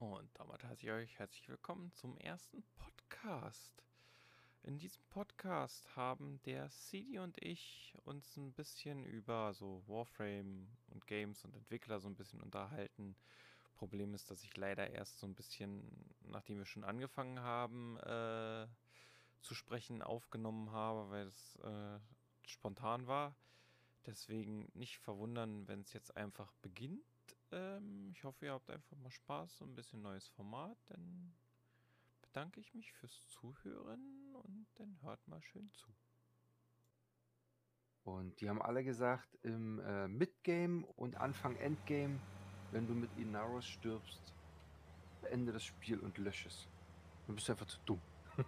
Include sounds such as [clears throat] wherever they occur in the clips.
Und damit heiße ich euch herzlich willkommen zum ersten Podcast. In diesem Podcast haben der CD und ich uns ein bisschen über so Warframe und Games und Entwickler so ein bisschen unterhalten. Problem ist, dass ich leider erst so ein bisschen, nachdem wir schon angefangen haben äh, zu sprechen, aufgenommen habe, weil es äh, spontan war. Deswegen nicht verwundern, wenn es jetzt einfach beginnt. Ähm, ich hoffe, ihr habt einfach mal Spaß, so ein bisschen neues Format. Dann bedanke ich mich fürs Zuhören und dann hört mal schön zu. Und die haben alle gesagt, im äh, Midgame und Anfang Endgame, wenn du mit Inaros stirbst, beende das Spiel und lösche es. Dann bist du einfach zu dumm. [laughs]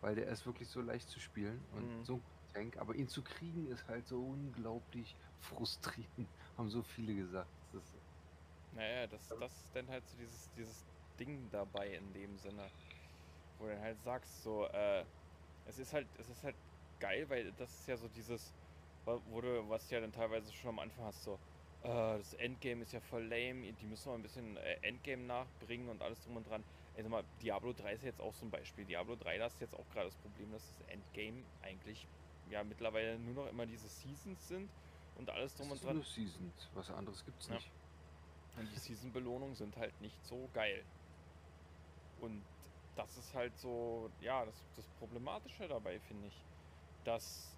Weil der ist wirklich so leicht zu spielen und Mhm. so ein Tank. Aber ihn zu kriegen ist halt so unglaublich frustrierend, [laughs] haben so viele gesagt. Das ist, Naja, das, das ist dann halt so dieses, dieses Ding dabei in dem Sinne, wo du dann halt sagst, so, äh, es ist halt, es ist halt geil, weil das ist ja so dieses, wo du, was du ja dann teilweise schon am Anfang hast, so, äh, das Endgame ist ja voll lame, die müssen mal ein bisschen äh, Endgame nachbringen und alles drum und dran. Also mal, Diablo 3 ist jetzt auch so ein Beispiel. Diablo 3, da ist jetzt auch gerade das Problem, dass das Endgame eigentlich ja mittlerweile nur noch immer diese Seasons sind und alles drum und dran. nur Seasons. Was anderes gibt's Ja. Und die Season-Belohnungen sind halt nicht so geil. Und das ist halt so, ja, das, das Problematische dabei, finde ich. Dass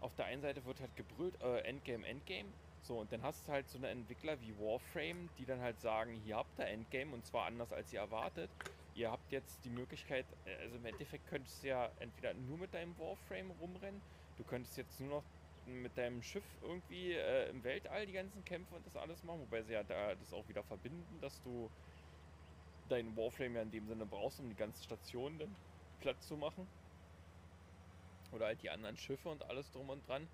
auf der einen Seite wird halt gebrüllt, äh, Endgame, Endgame. So, und dann hast du halt so eine Entwickler wie Warframe, die dann halt sagen, hier habt ihr Endgame und zwar anders als ihr erwartet. Ihr habt jetzt die Möglichkeit, äh, also im Endeffekt könntest du ja entweder nur mit deinem Warframe rumrennen, du könntest jetzt nur noch mit deinem Schiff irgendwie äh, im Weltall die ganzen Kämpfe und das alles machen, wobei sie ja da das auch wieder verbinden, dass du deinen Warframe ja in dem Sinne brauchst, um die ganzen Stationen dann platt zu machen. Oder halt die anderen Schiffe und alles drum und dran.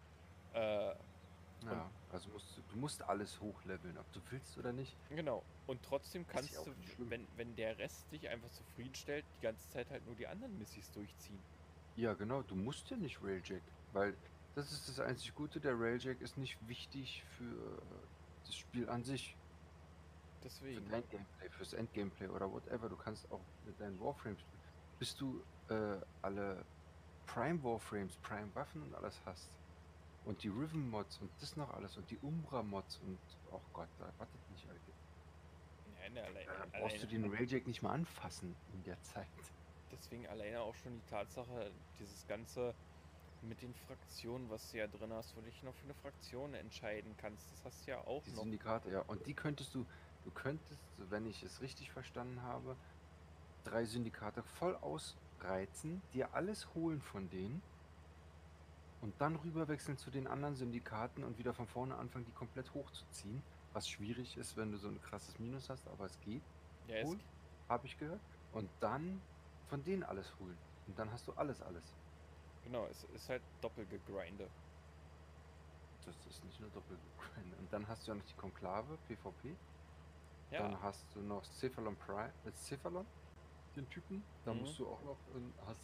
Äh, Ja, also musst du, du musst alles hochleveln, ob du willst oder nicht. genau. Und trotzdem kannst du, wenn, wenn der Rest dich einfach zufriedenstellt, die ganze Zeit halt nur die anderen Missis durchziehen. Ja, genau, du musst ja nicht Railjack, weil das ist das einzig Gute, der Railjack ist nicht wichtig für das Spiel an sich, für Deswegen. dein Gameplay, fürs Endgameplay oder whatever. Du kannst auch mit deinen Warframes, bis du äh, alle Prime Warframes, Prime Waffen und alles hast und die Riven Mods und das noch alles und die Umbra Mods und oh Gott, da wartet nicht, Alter. Ja, ne, allein, Da brauchst du den Railjack nicht mal anfassen in der Zeit. Deswegen alleine auch schon die Tatsache, dieses Ganze mit den Fraktionen, was du ja drin hast, wo du dich noch für eine Fraktion entscheiden kannst. Das hast du ja auch Die noch. Syndikate, ja. Und die könntest du, du könntest, wenn ich es richtig verstanden habe, drei Syndikate voll ausreizen, dir alles holen von denen und dann rüberwechseln zu den anderen Syndikaten und wieder von vorne anfangen, die komplett hochzuziehen. Was schwierig ist, wenn du so ein krasses Minus hast, aber es geht, Ja, es, Cool. habe ich gehört. Und dann von denen alles holen. Und dann hast du alles, alles. Genau, es ist halt Doppelgegrinde. Das ist nicht nur doppelt. Und dann hast du ja noch die Konklave, PvP. Ja, Dann hast du noch Cephalon Prime, äh, Cephalon, den Typen. Da Mhm. musst du auch noch, ähm, hast,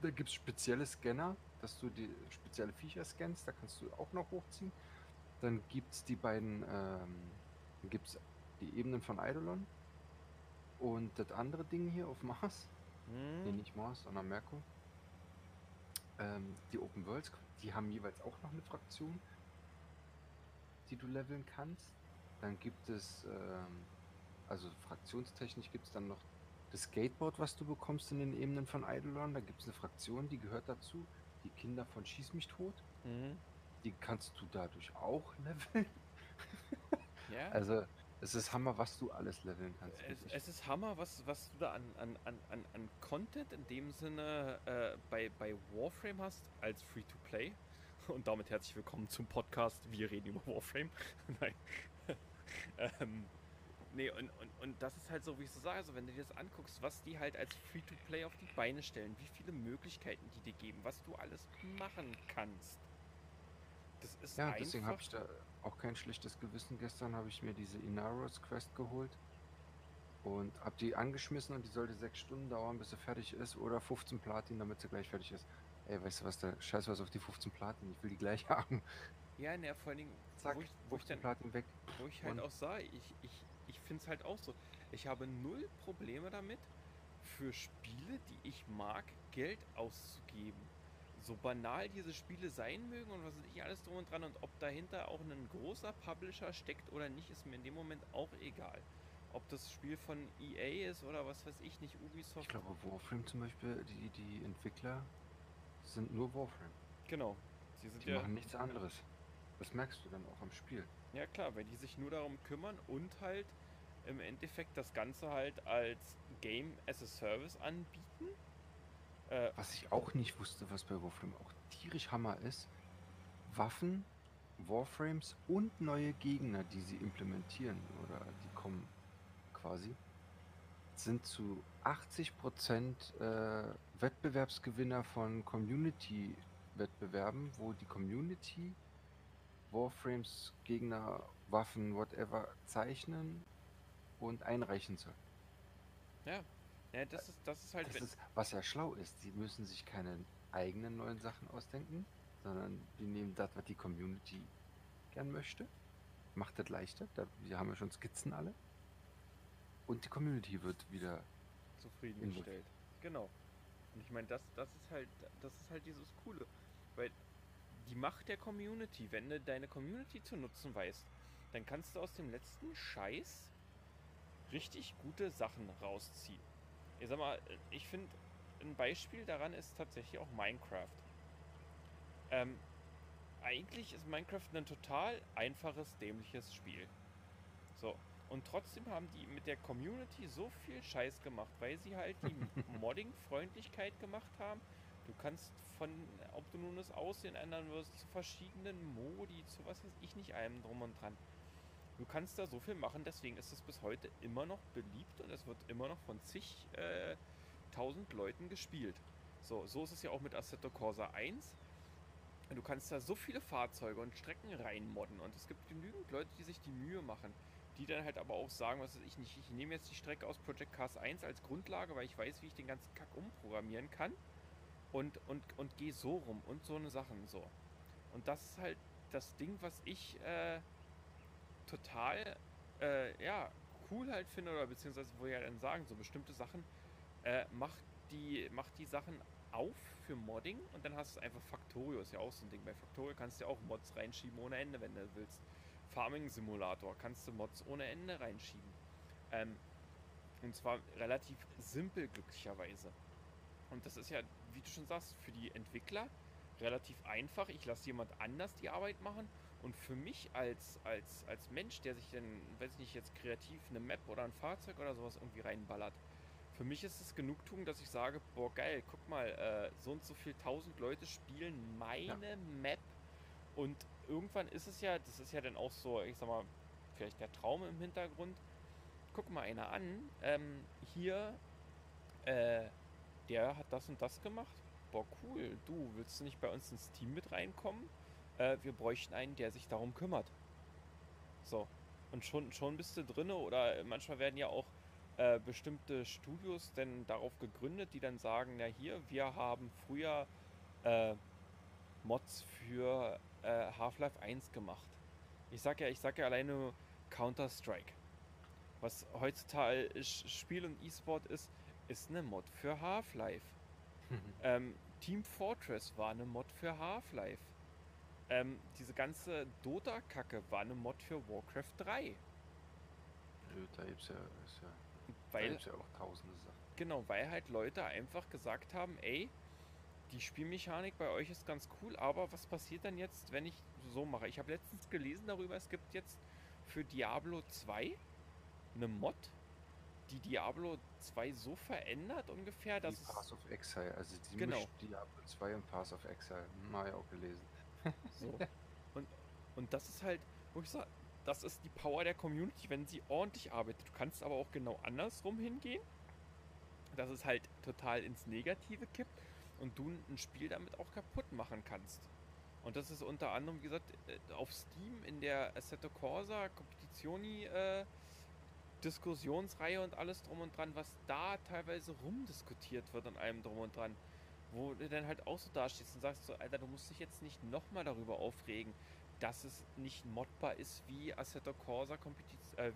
da gibt es spezielle Scanner, dass du die spezielle Viecher scannst, da kannst du auch noch hochziehen. Dann gibt es die beiden, ähm, dann gibt es die Ebenen von Eidolon und das andere Ding hier auf Mars, hm, nee, nicht Mars, sondern Merkur. Ähm, die Open Worlds, die haben jeweils auch noch eine Fraktion, die du leveln kannst. Dann gibt es, ähm, also fraktionstechnisch gibt es dann noch das Skateboard, was du bekommst in den Ebenen von Eidolon. Da gibt es eine Fraktion, die gehört dazu. Die Kinder von Schieß mich tot. mhm. Die kannst du dadurch auch [laughs] leveln. ja. Also es ist Hammer, was du alles leveln kannst. es, es ist Hammer, was, was du da an, an, an, an, an Content in dem Sinne äh, bei, bei Warframe hast als Free-to-Play. [laughs] Und damit herzlich willkommen zum Podcast. Wir reden über Warframe. [laughs] Nein. [laughs] ähm, nee, und, und, und das ist halt so, wie ich so sage, also wenn du dir das anguckst, was die halt als Free-to-Play auf die Beine stellen, wie viele Möglichkeiten die dir geben, was du alles machen kannst. Das ist Ja, deswegen habe ich da auch kein schlechtes Gewissen. Gestern habe ich mir diese Inaros Quest geholt und habe die angeschmissen und die sollte sechs Stunden dauern, bis sie fertig ist oder 15 Platin, damit sie gleich fertig ist. Ey, weißt du was, da scheiß was auf die 15 Platin, ich will die gleich [laughs] haben. Ja, ne, vor allen Dingen, Zack, wo ich, wo ich 15 dann, Platin weg. wo ich halt Und- auch sah, ich, ich, ich finde es halt auch so. Ich habe null Probleme damit, für Spiele, die ich mag, Geld auszugeben. So banal diese Spiele sein mögen und was weiß ich alles drum und dran und ob dahinter auch ein großer Publisher steckt oder nicht, ist mir in dem Moment auch egal. Ob das Spiel von EA ist oder was weiß ich nicht, Ubisoft. Ich glaube, Warframe zum Beispiel, die, die Entwickler sind nur Warframe. Genau. Sie die ja machen nichts anderes. Das merkst du dann auch am Spiel. Ja klar, weil die sich nur darum kümmern und halt im Endeffekt das Ganze halt als Game as a Service anbieten. Äh, was ich auch nicht wusste, was bei Warframe auch tierisch Hammer ist, Waffen, Warframes und neue Gegner, die sie implementieren oder die kommen quasi, sind zu 80% äh, Wettbewerbsgewinner von Community-Wettbewerben, wo die Community Warframes, Gegner, Waffen, whatever zeichnen und einreichen soll. Ja, ja das, ist, das ist halt. Das ist, was ja schlau ist, sie müssen sich keine eigenen neuen Sachen ausdenken, sondern die nehmen das, was die Community gern möchte. Macht das leichter. Da, wir haben ja schon Skizzen alle. Und die Community wird wieder zufriedengestellt. Genau. Und ich meine, das, das ist halt, das ist halt dieses Coole. Weil die Macht der Community, wenn du deine Community zu nutzen weißt, dann kannst du aus dem letzten Scheiß richtig gute Sachen rausziehen. Ich sag mal, ich finde, ein Beispiel daran ist tatsächlich auch Minecraft. Ähm, eigentlich ist Minecraft ein total einfaches, dämliches Spiel. So. Und trotzdem haben die mit der Community so viel Scheiß gemacht, weil sie halt die [laughs] Modding-Freundlichkeit gemacht haben. Du kannst von, ob du nun das Aussehen ändern wirst, zu verschiedenen Modi, zu was weiß ich nicht, allem drum und dran. Du kannst da so viel machen, deswegen ist es bis heute immer noch beliebt und es wird immer noch von zig äh, tausend Leuten gespielt. So, so ist es ja auch mit Assetto Corsa 1. Du kannst da so viele Fahrzeuge und Strecken reinmodden und es gibt genügend Leute, die sich die Mühe machen, die dann halt aber auch sagen, was weiß ich nicht, ich nehme jetzt die Strecke aus Project Cars 1 als Grundlage, weil ich weiß, wie ich den ganzen Kack umprogrammieren kann und, und, und gehe so rum und so eine Sachen so. Und das ist halt das Ding, was ich äh, total, äh, ja, cool halt finde, oder beziehungsweise wo ja dann sagen, so bestimmte Sachen, äh, macht die, macht die Sachen auf für Modding und dann hast du einfach Factorio, ist ja auch so ein Ding. Bei Factorio kannst du ja auch Mods reinschieben ohne Ende, wenn du willst. Farming Simulator kannst du Mods ohne Ende reinschieben. Ähm, und zwar relativ simpel, glücklicherweise. Und das ist ja, wie du schon sagst, für die Entwickler relativ einfach. Ich lasse jemand anders die Arbeit machen und für mich als, als, als Mensch, der sich dann, weiß ich nicht, jetzt kreativ eine Map oder ein Fahrzeug oder sowas irgendwie reinballert, für mich ist es Genugtuung, dass ich sage, boah geil, guck mal, äh, so und so viel tausend Leute spielen meine ja. Map und irgendwann ist es ja, das ist ja dann auch so, ich sag mal, vielleicht der Traum im Hintergrund, guck mal einer an, ähm, hier, äh, der hat das und das gemacht, boah cool, du, willst du nicht bei uns ins Team mit reinkommen? Äh, wir bräuchten einen, der sich darum kümmert. So. Und schon, schon bist du drinne oder manchmal werden ja auch äh, bestimmte Studios denn darauf gegründet, die dann sagen, na hier, wir haben früher äh, Mods für äh, Half-Life 1 gemacht. Ich sag ja, ich sag ja alleine Counter-Strike. Was heutzutage Spiel und E-Sport ist, ist eine Mod für Half-Life. [laughs] ähm, Team Fortress war eine Mod für Half-Life. Ähm, diese ganze Dota-Kacke war eine Mod für Warcraft 3. Da gibt es ja, ist ja, weil, ja auch tausende Sachen. Genau, weil halt Leute einfach gesagt haben, ey, die Spielmechanik bei euch ist ganz cool, aber was passiert dann jetzt, wenn ich so mache? Ich habe letztens gelesen darüber, es gibt jetzt für Diablo 2 eine Mod, die Diablo 2 so verändert ungefähr, dass die Pass of Exile, also die genau. Diablo 2 und Pass of Exile, mal ja auch gelesen. So. [laughs] Und, und das ist halt, wo ich sage, das ist die Power der Community, wenn sie ordentlich arbeitet. Du kannst aber auch genau andersrum hingehen, dass es halt total ins Negative kippt und du ein Spiel damit auch kaputt machen kannst. Und das ist unter anderem, wie gesagt, äh, auf Steam in der Assetto Corsa Competizioni äh, Diskussionsreihe und alles drum und dran, was da teilweise rumdiskutiert wird an allem drum und dran wo du dann halt auch so dastehst und sagst so, Alter, du musst dich jetzt nicht nochmal darüber aufregen, dass es nicht modbar ist wie Assetto Corsa, äh,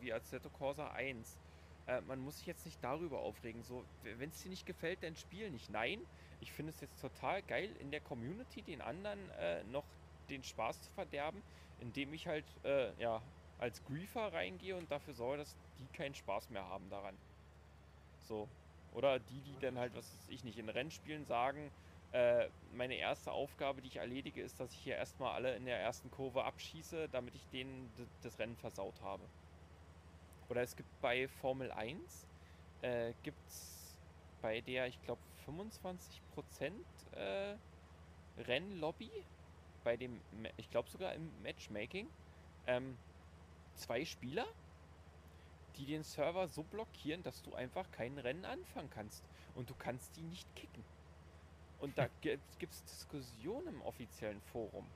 Corsa 1. Äh, man muss sich jetzt nicht darüber aufregen. So, wenn es dir nicht gefällt, dann spiel nicht. Nein, ich finde es jetzt total geil, in der Community den anderen äh, noch den Spaß zu verderben, indem ich halt äh, ja, als Griefer reingehe und dafür sorge, dass die keinen Spaß mehr haben daran. So. Oder die, die dann halt, was weiß ich nicht, in Rennspielen sagen, äh, meine erste Aufgabe, die ich erledige, ist, dass ich hier erstmal alle in der ersten Kurve abschieße, damit ich denen das Rennen versaut habe. Oder es gibt bei Formel 1, äh, gibt es bei der, ich glaube, 25% äh, Rennlobby, bei dem, ich glaube sogar im Matchmaking, ähm, zwei Spieler, die den Server so blockieren, dass du einfach kein Rennen anfangen kannst. Und du kannst die nicht kicken. Und da [laughs] gibt es Diskussionen im offiziellen Forum.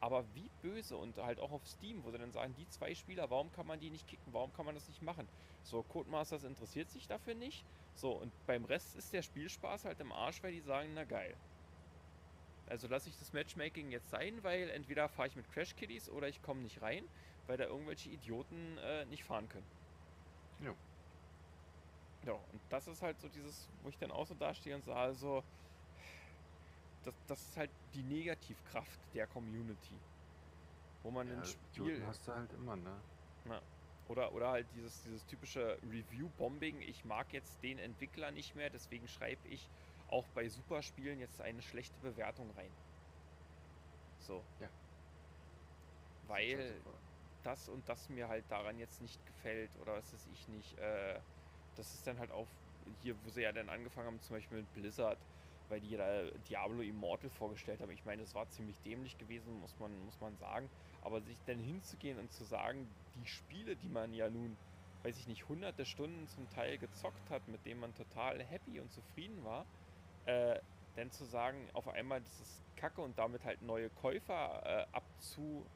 Aber wie böse und halt auch auf Steam, wo sie dann sagen, die zwei Spieler, warum kann man die nicht kicken, warum kann man das nicht machen? So, Codemasters interessiert sich dafür nicht. So, und beim Rest ist der Spielspaß halt im Arsch, weil die sagen, na geil. Also lasse ich das Matchmaking jetzt sein, weil entweder fahre ich mit Crash Kiddies oder ich komme nicht rein, weil da irgendwelche Idioten äh, nicht fahren können. Ja. Ja, und das ist halt so dieses, wo ich dann auch so dastehe und sage, so, das, das ist halt die Negativkraft der Community. Wo man ja, ein Spiel. hast du halt immer, ne? Ja. Oder, oder halt dieses, dieses typische Review-Bombing. Ich mag jetzt den Entwickler nicht mehr, deswegen schreibe ich auch bei Superspielen jetzt eine schlechte Bewertung rein. So. Ja. Weil das und das mir halt daran jetzt nicht gefällt oder was weiß ich nicht. Äh, das ist dann halt auch hier, wo sie ja dann angefangen haben, zum Beispiel mit Blizzard weil die da Diablo Immortal vorgestellt haben. Ich meine, es war ziemlich dämlich gewesen, muss man, muss man sagen. Aber sich dann hinzugehen und zu sagen, die Spiele, die man ja nun, weiß ich nicht, hunderte Stunden zum Teil gezockt hat, mit denen man total happy und zufrieden war, äh, dann zu sagen, auf einmal, das ist Kacke und damit halt neue Käufer äh, abzu,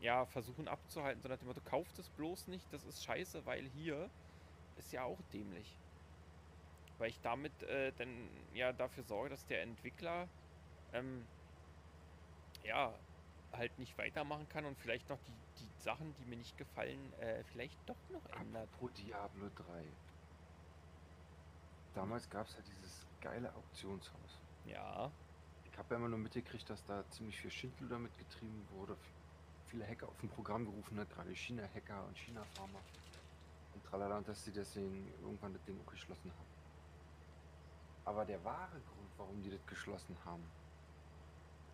ja, versuchen abzuhalten, sondern dem Motto, kauft es bloß nicht, das ist scheiße, weil hier ist ja auch dämlich weil ich damit äh, dann ja dafür sorge, dass der Entwickler ähm, ja halt nicht weitermachen kann und vielleicht noch die, die Sachen, die mir nicht gefallen, äh, vielleicht doch noch ändert. Pro Diablo 3. Damals gab es ja dieses geile Auktionshaus. Ja. Ich habe ja immer nur mitgekriegt, dass da ziemlich viel Schindel damit getrieben wurde. Viele Hacker auf dem Programm gerufen hat, gerade China-Hacker und China-Farmer. Und tralala, und dass sie deswegen irgendwann das Ding geschlossen haben. Aber der wahre Grund, warum die das geschlossen haben,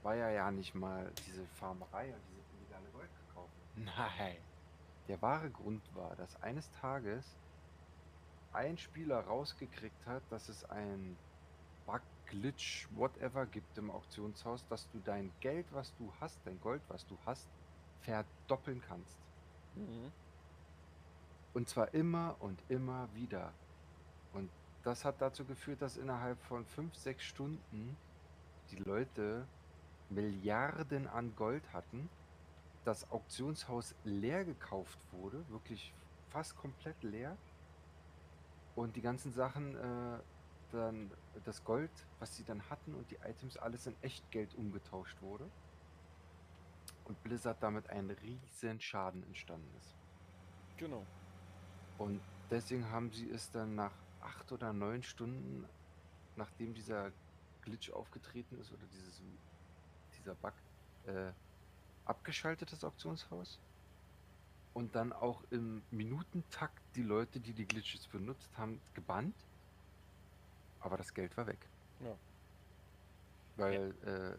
war ja ja nicht mal diese Farmerei und diese illegale Gold gekauft. Nein. Der wahre Grund war, dass eines Tages ein Spieler rausgekriegt hat, dass es ein Bug, Glitch, whatever gibt im Auktionshaus, dass du dein Geld, was du hast, dein Gold, was du hast, verdoppeln kannst. Mhm. Und zwar immer und immer wieder. Und das hat dazu geführt, dass innerhalb von 5, 6 Stunden die Leute Milliarden an Gold hatten, das Auktionshaus leer gekauft wurde, wirklich fast komplett leer. Und die ganzen Sachen, äh, dann das Gold, was sie dann hatten und die Items alles in Echtgeld umgetauscht wurde. Und Blizzard damit ein riesen Schaden entstanden ist. Genau. Und deswegen haben sie es dann nach acht oder neun Stunden, nachdem dieser Glitch aufgetreten ist oder dieses, dieser Bug, äh, abgeschaltet, das Auktionshaus. Und dann auch im Minutentakt die Leute, die die Glitches benutzt haben, gebannt. Aber das Geld war weg. Ja. Weil ja. Äh,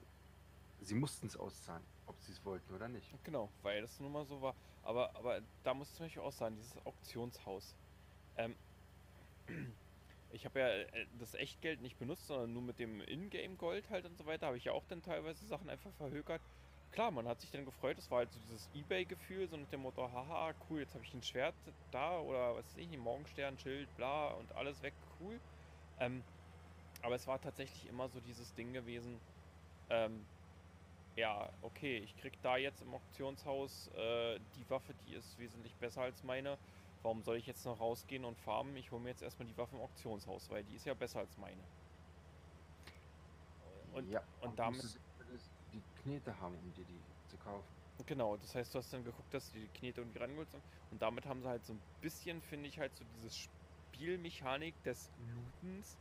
sie mussten es auszahlen, ob sie es wollten oder nicht. Genau, weil das nun mal so war. Aber, aber da muss ich zum Beispiel auch sagen, dieses Auktionshaus. Ähm, [clears throat] ich habe ja äh, das Echtgeld nicht benutzt, sondern nur mit dem Ingame-Gold halt und so weiter, habe ich ja auch dann teilweise Sachen einfach verhökert. Klar, man hat sich dann gefreut, das war halt so dieses Ebay-Gefühl, so mit dem Motto, haha, cool, jetzt habe ich ein Schwert da oder was weiß ich, ein Morgenstern, Schild, bla und alles weg, cool. Ähm, aber es war tatsächlich immer so dieses Ding gewesen, ähm, ja, okay, ich krieg da jetzt im Auktionshaus äh, die Waffe, die ist wesentlich besser als meine Warum soll ich jetzt noch rausgehen und farmen? Ich hole mir jetzt erstmal die Waffe im Auktionshaus, weil die ist ja besser als meine. Und, ja, und damit. Die Knete haben, um dir die zu kaufen. Genau, das heißt, du hast dann geguckt, dass du die Knete irgendwie rangeholt hast. Und damit haben sie halt so ein bisschen, finde ich, halt so dieses Spielmechanik des Lootens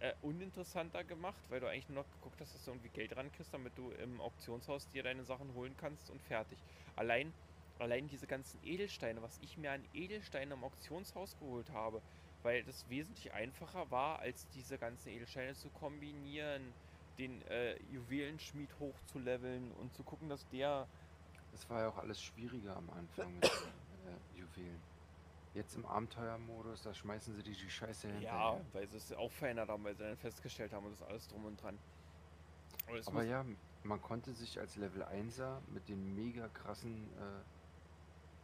äh, uninteressanter gemacht, weil du eigentlich nur noch geguckt hast, dass du irgendwie Geld rankriegst, damit du im Auktionshaus dir deine Sachen holen kannst und fertig. Allein, allein diese ganzen Edelsteine, was ich mir an Edelsteinen im Auktionshaus geholt habe, weil das wesentlich einfacher war, als diese ganzen Edelsteine zu kombinieren, den äh, Juwelenschmied hochzuleveln und zu gucken, dass der. Das war ja auch alles schwieriger am Anfang [coughs] mit den äh, Juwelen. Jetzt im Abenteuermodus, da schmeißen sie die, die Scheiße hinterher. Ja, weil sie es auch verändert haben, weil sie dann festgestellt haben, und das alles drum und dran. Aber, Aber ja, man konnte sich als Level 1er mit den mega krassen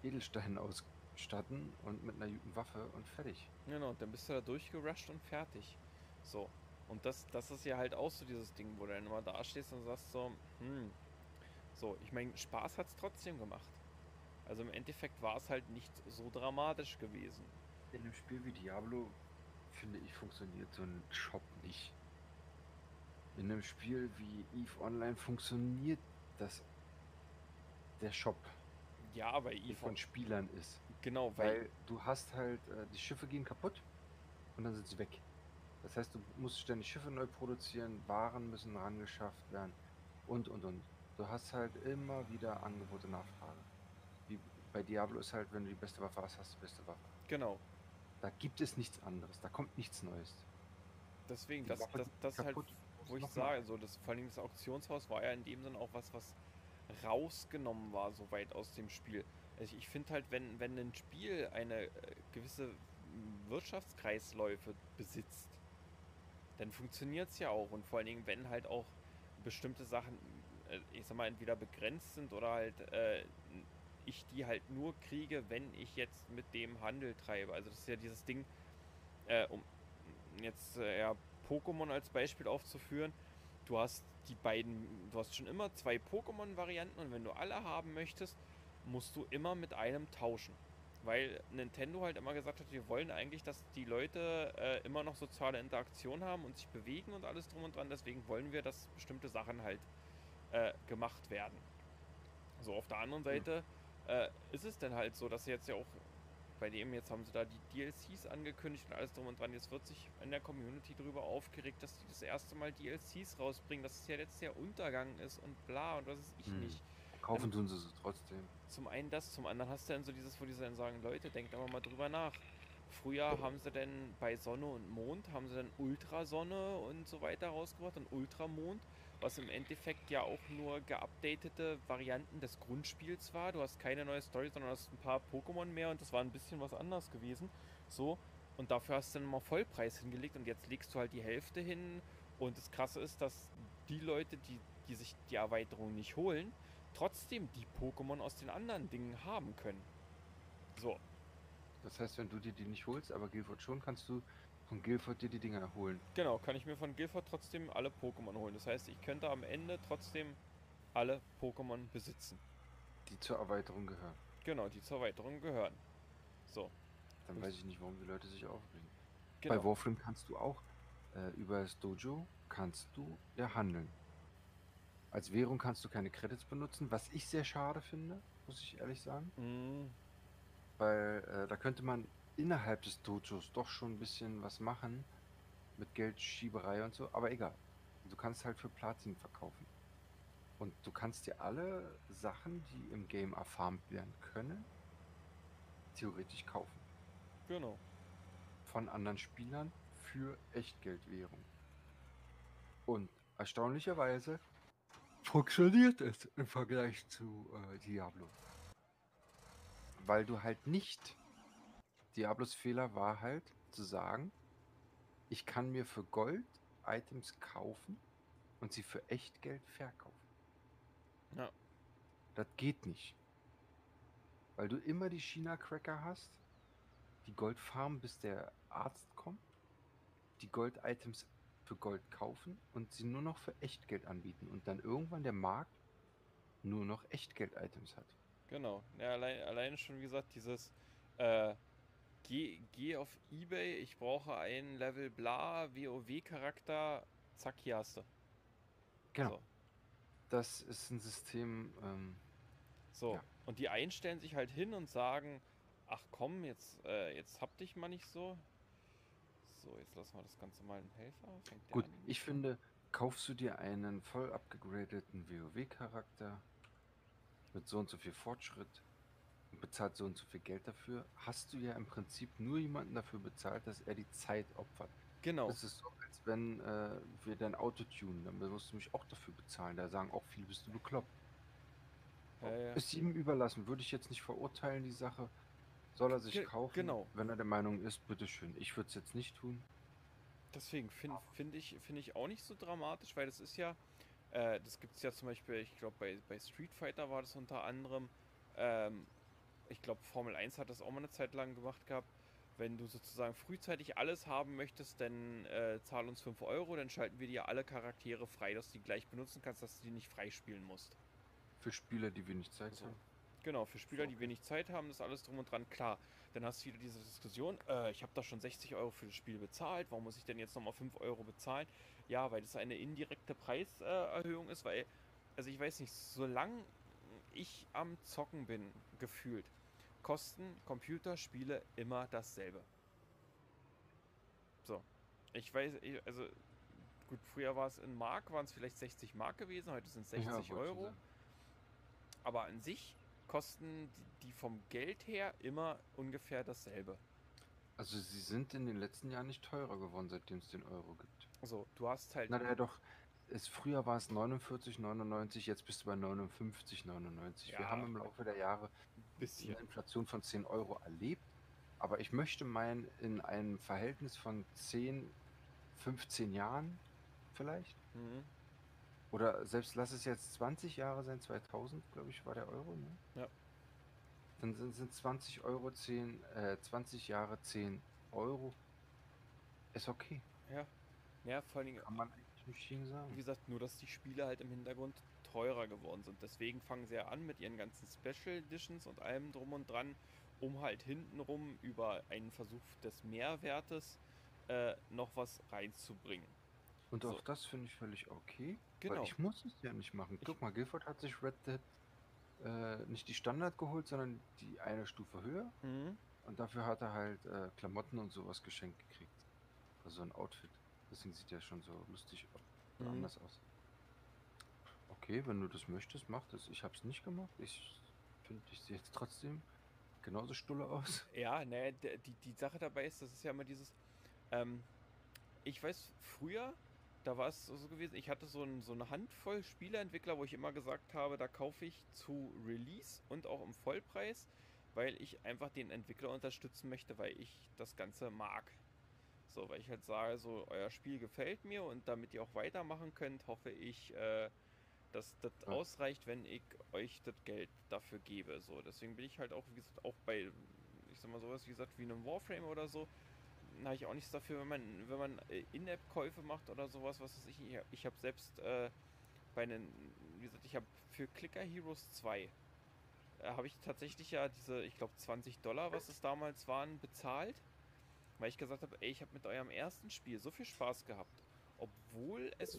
äh, Edelsteinen [laughs] ausstatten und mit einer guten Waffe und fertig. Genau, dann bist du da durchgerusht und fertig. So. Und das, das ist ja halt auch so dieses Ding, wo du dann immer da stehst und sagst so, hm. So, ich meine, Spaß hat es trotzdem gemacht. Also im Endeffekt war es halt nicht so dramatisch gewesen. In einem Spiel wie Diablo, finde ich, funktioniert so ein Shop nicht. In einem Spiel wie EVE Online funktioniert das der Shop. Ja, weil EVE von Spielern ist. Genau, weil, weil du hast halt äh, die Schiffe gehen kaputt und dann sind sie weg. Das heißt, du musst ständig Schiffe neu produzieren, Waren müssen rangeschafft werden und und und. Du hast halt immer wieder Angebote Nachfrage bei Diablo ist halt, wenn du die beste Waffe hast, hast du die beste Waffe. Genau. Da gibt es nichts anderes, da kommt nichts Neues. Deswegen, das, das, das ist halt, wo ich sage, so das, vor allem das Auktionshaus war ja in dem Sinne auch was, was rausgenommen war, so weit aus dem Spiel. Also ich finde halt, wenn, wenn ein Spiel eine äh, gewisse Wirtschaftskreisläufe besitzt, dann funktioniert es ja auch. Und vor allen Dingen, wenn halt auch bestimmte Sachen, äh, ich sag mal, entweder begrenzt sind oder halt äh, ich die halt nur kriege, wenn ich jetzt mit dem Handel treibe. Also das ist ja dieses Ding, äh, um jetzt äh, ja, Pokémon als Beispiel aufzuführen. Du hast die beiden, du hast schon immer zwei Pokémon-Varianten und wenn du alle haben möchtest, musst du immer mit einem tauschen. Weil Nintendo halt immer gesagt hat, wir wollen eigentlich, dass die Leute äh, immer noch soziale Interaktion haben und sich bewegen und alles drum und dran. Deswegen wollen wir, dass bestimmte Sachen halt äh, gemacht werden. So, auf der anderen Seite äh, ist es denn halt so, dass sie jetzt ja auch bei dem, jetzt haben sie da die DLCs angekündigt und alles drum und dran. Jetzt wird sich in der Community darüber aufgeregt, dass die das erste Mal DLCs rausbringen, dass es ja jetzt der Untergang ist und bla und was ist ich hm. nicht. Kaufen tun sie es trotzdem. Zum einen das, zum anderen hast du dann so dieses, wo die dann sagen, Leute, denkt aber mal drüber nach. Früher haben sie denn bei Sonne und Mond, haben sie dann Ultrasonne und so weiter rausgebracht und Ultramond was im Endeffekt ja auch nur geupdatete Varianten des Grundspiels war. Du hast keine neue Story, sondern hast ein paar Pokémon mehr und das war ein bisschen was anders gewesen. So, und dafür hast du dann mal Vollpreis hingelegt und jetzt legst du halt die Hälfte hin. Und das Krasse ist, dass die Leute, die, die sich die Erweiterung nicht holen, trotzdem die Pokémon aus den anderen Dingen haben können. So. Das heißt, wenn du dir die nicht holst, aber Guilford schon, kannst du von Guilford dir die Dinger holen. Genau, kann ich mir von Guilford trotzdem alle Pokémon holen. Das heißt, ich könnte am Ende trotzdem alle Pokémon besitzen. Die zur Erweiterung gehören. Genau, die zur Erweiterung gehören. So. Dann weiß ich nicht, warum die Leute sich aufregen. Genau. Bei Warframe kannst du auch äh, über das Dojo kannst du ja handeln. Als Währung kannst du keine Credits benutzen, was ich sehr schade finde, muss ich ehrlich sagen. Mm. Weil äh, da könnte man innerhalb des Dojos doch schon ein bisschen was machen mit Geldschieberei und so, aber egal. Du kannst halt für Platin verkaufen. Und du kannst dir alle Sachen, die im Game erfarmt werden können, theoretisch kaufen. Genau. Von anderen Spielern für Echtgeldwährung. Und erstaunlicherweise funktioniert es im Vergleich zu äh, Diablo. Weil du halt nicht Diablos Fehler war halt zu sagen, ich kann mir für Gold Items kaufen und sie für Echtgeld verkaufen. Ja. Das geht nicht. Weil du immer die China-Cracker hast, die Gold farmen, bis der Arzt kommt, die Gold-Items für Gold kaufen und sie nur noch für Echtgeld anbieten und dann irgendwann der Markt nur noch Echtgeld-Items hat. Genau. Ja, allein, allein schon, wie gesagt, dieses äh, geh, geh auf Ebay, ich brauche einen Level bla WoW-Charakter, zack, hier hast du. Genau. So. Das ist ein System, ähm, So, Ja. und die einen stellen sich halt hin und sagen, ach komm, jetzt, äh, jetzt hab dich mal nicht so. So, jetzt lassen wir das Ganze mal im Helfer. Gut, an? ich finde, kaufst du dir einen voll abgegradeten WoW-Charakter mit so und so viel Fortschritt bezahlt so und so viel Geld dafür, hast du ja im Prinzip nur jemanden dafür bezahlt, dass er die Zeit opfert. Genau. Das ist so, als wenn äh, wir dein Auto tunen, dann musst du mich auch dafür bezahlen. Da sagen auch viele, bist du bekloppt. Ja, ja. Ist ihm überlassen, würde ich jetzt nicht verurteilen, die Sache. Soll er sich Ge- kaufen, genau. wenn er der Meinung ist, bitteschön. Ich würde es jetzt nicht tun. Deswegen finde find ich, find ich auch nicht so dramatisch, weil das ist ja, äh, das gibt es ja zum Beispiel, ich glaube bei, bei Street Fighter war das unter anderem, ähm, ich glaube Formel 1 hat das auch mal eine Zeit lang gemacht gehabt, wenn du sozusagen frühzeitig alles haben möchtest, dann äh, zahl uns 5 Euro, dann schalten wir dir alle Charaktere frei, dass du die gleich benutzen kannst, dass du die nicht freispielen musst. Für Spieler, die wenig Zeit So. haben. Genau, für Spieler, So. die wenig Zeit haben, ist alles drum und dran klar. Dann hast du wieder diese Diskussion, äh, ich habe da schon 60 Euro für das Spiel bezahlt, warum muss ich denn jetzt nochmal 5 Euro bezahlen? Ja, weil das eine indirekte Preiserhöhung ist, weil, also ich weiß nicht, solange ich am Zocken bin, gefühlt, kosten Computerspiele immer dasselbe. So. Ich weiß, also gut, früher war es in Mark, waren es vielleicht 60 Mark gewesen, heute sind es 60 Ja, Euro. Aber an sich kosten die, die vom Geld her immer ungefähr dasselbe. Also sie sind in den letzten Jahren nicht teurer geworden, seitdem es den Euro gibt. Also du hast halt. Na ja, doch. Es, früher war es 49,99, jetzt bist du bei 59,99. Ja. Wir haben im Laufe der Jahre bisschen. eine Inflation von 10 Euro erlebt. Aber ich möchte meinen, in einem Verhältnis von 10, 15 Jahren vielleicht, Mhm. oder selbst lass es jetzt 20 Jahre sein, 2000, glaube ich, war der Euro, ne? Ja. Dann sind, sind 20 Euro 10, äh, 20 Jahre 10 Euro. Ist okay. Ja. Ja, vor allen Dingen, Kann man nicht gegen wie gesagt, nur dass die Spiele halt im Hintergrund teurer geworden sind. Deswegen fangen sie ja an mit ihren ganzen Special Editions und allem drum und dran, um halt hintenrum über einen Versuch des Mehrwertes äh, noch was reinzubringen. Und So. auch das finde ich völlig okay. Genau. Weil ich muss es ja nicht machen. Ich- Guck mal, Guilford hat sich Red Dead äh, nicht die Standard geholt, sondern die eine Stufe höher. Mhm. Und dafür hat er halt äh, Klamotten und sowas geschenkt gekriegt. Also ein Outfit. Deswegen sieht er schon so lustig Mhm. anders aus. Okay, wenn du das möchtest, mach das. Ich habe es nicht gemacht. Ich finde, ich sehe jetzt trotzdem genauso stulle aus. [laughs] Ja, ne, die, die Sache dabei ist, das ist ja immer dieses, ähm, ich weiß, früher, da war es so gewesen, ich hatte so, ein, so eine Handvoll Spieleentwickler, wo ich immer gesagt habe, da kaufe ich zu Release und auch im Vollpreis, weil ich einfach den Entwickler unterstützen möchte, weil ich das Ganze mag. So, weil ich halt sage, so, euer Spiel gefällt mir und damit ihr auch weitermachen könnt, hoffe ich, äh, dass das Ja. ausreicht, wenn ich euch das Geld dafür gebe. So, deswegen bin ich halt auch, wie gesagt, auch bei, ich sag mal sowas, wie gesagt, wie einem Warframe oder so, habe ich auch nichts dafür, wenn man, wenn man äh, In-App-Käufe macht oder sowas, was weiß ich. Ich, ich habe selbst äh, bei einem, wie gesagt, ich habe für Clicker Heroes 2 äh, habe ich tatsächlich ja diese, ich glaube 20 Dollar, was es damals waren, bezahlt, weil ich gesagt habe, ey, ich habe mit eurem ersten Spiel so viel Spaß gehabt, obwohl es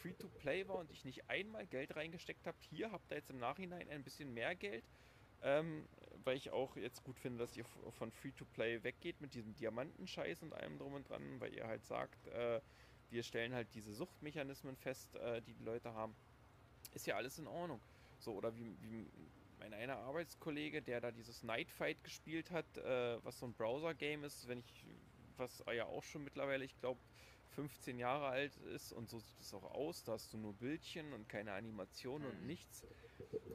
Free-to-Play war und ich nicht einmal Geld reingesteckt habe. Hier habt ihr jetzt im Nachhinein ein bisschen mehr Geld, ähm, weil ich auch jetzt gut finde, dass ihr von Free-to-Play weggeht mit diesem Diamantenscheiß und allem drum und dran, weil ihr halt sagt, äh, wir stellen halt diese Suchtmechanismen fest, äh, die die Leute haben. Ist ja alles in Ordnung. So, oder wie, wie mein einer Arbeitskollege, der da dieses Night Fight gespielt hat, äh, was so ein Browser-Game ist, wenn ich, was ja auch schon mittlerweile, ich glaube, 15 Jahre alt ist und so sieht es auch aus. Da hast du nur Bildchen und keine Animation und Mhm. nichts.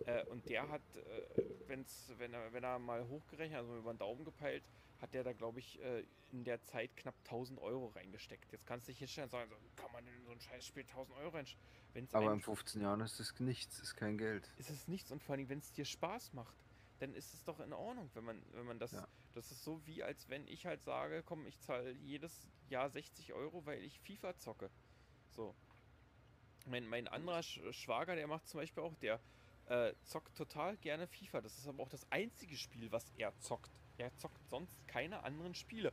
Äh, und der hat, äh, wenn's, wenn, er, wenn er mal hochgerechnet, also über den Daumen gepeilt, hat der da, glaube ich, äh, in der Zeit knapp 1000 Euro reingesteckt. Jetzt kannst du dich hinstellen und sagen, so, kann man in so ein Scheißspiel 1000 Euro reinstecken? Aber in 15 Jahren ist es nichts, ist kein Geld. ist es nichts und vor allem, wenn es dir Spaß macht, dann ist es doch in Ordnung, wenn man, wenn man das, Ja. das ist so wie als wenn ich halt sage, komm, ich zahle jedes Jahr 60 Euro, weil ich FIFA zocke. So. Mein, mein anderer Sch Schwager, der macht zum Beispiel auch, der äh, zockt total gerne FIFA. Das ist aber auch das einzige Spiel, was er zockt. Er zockt sonst keine anderen Spiele.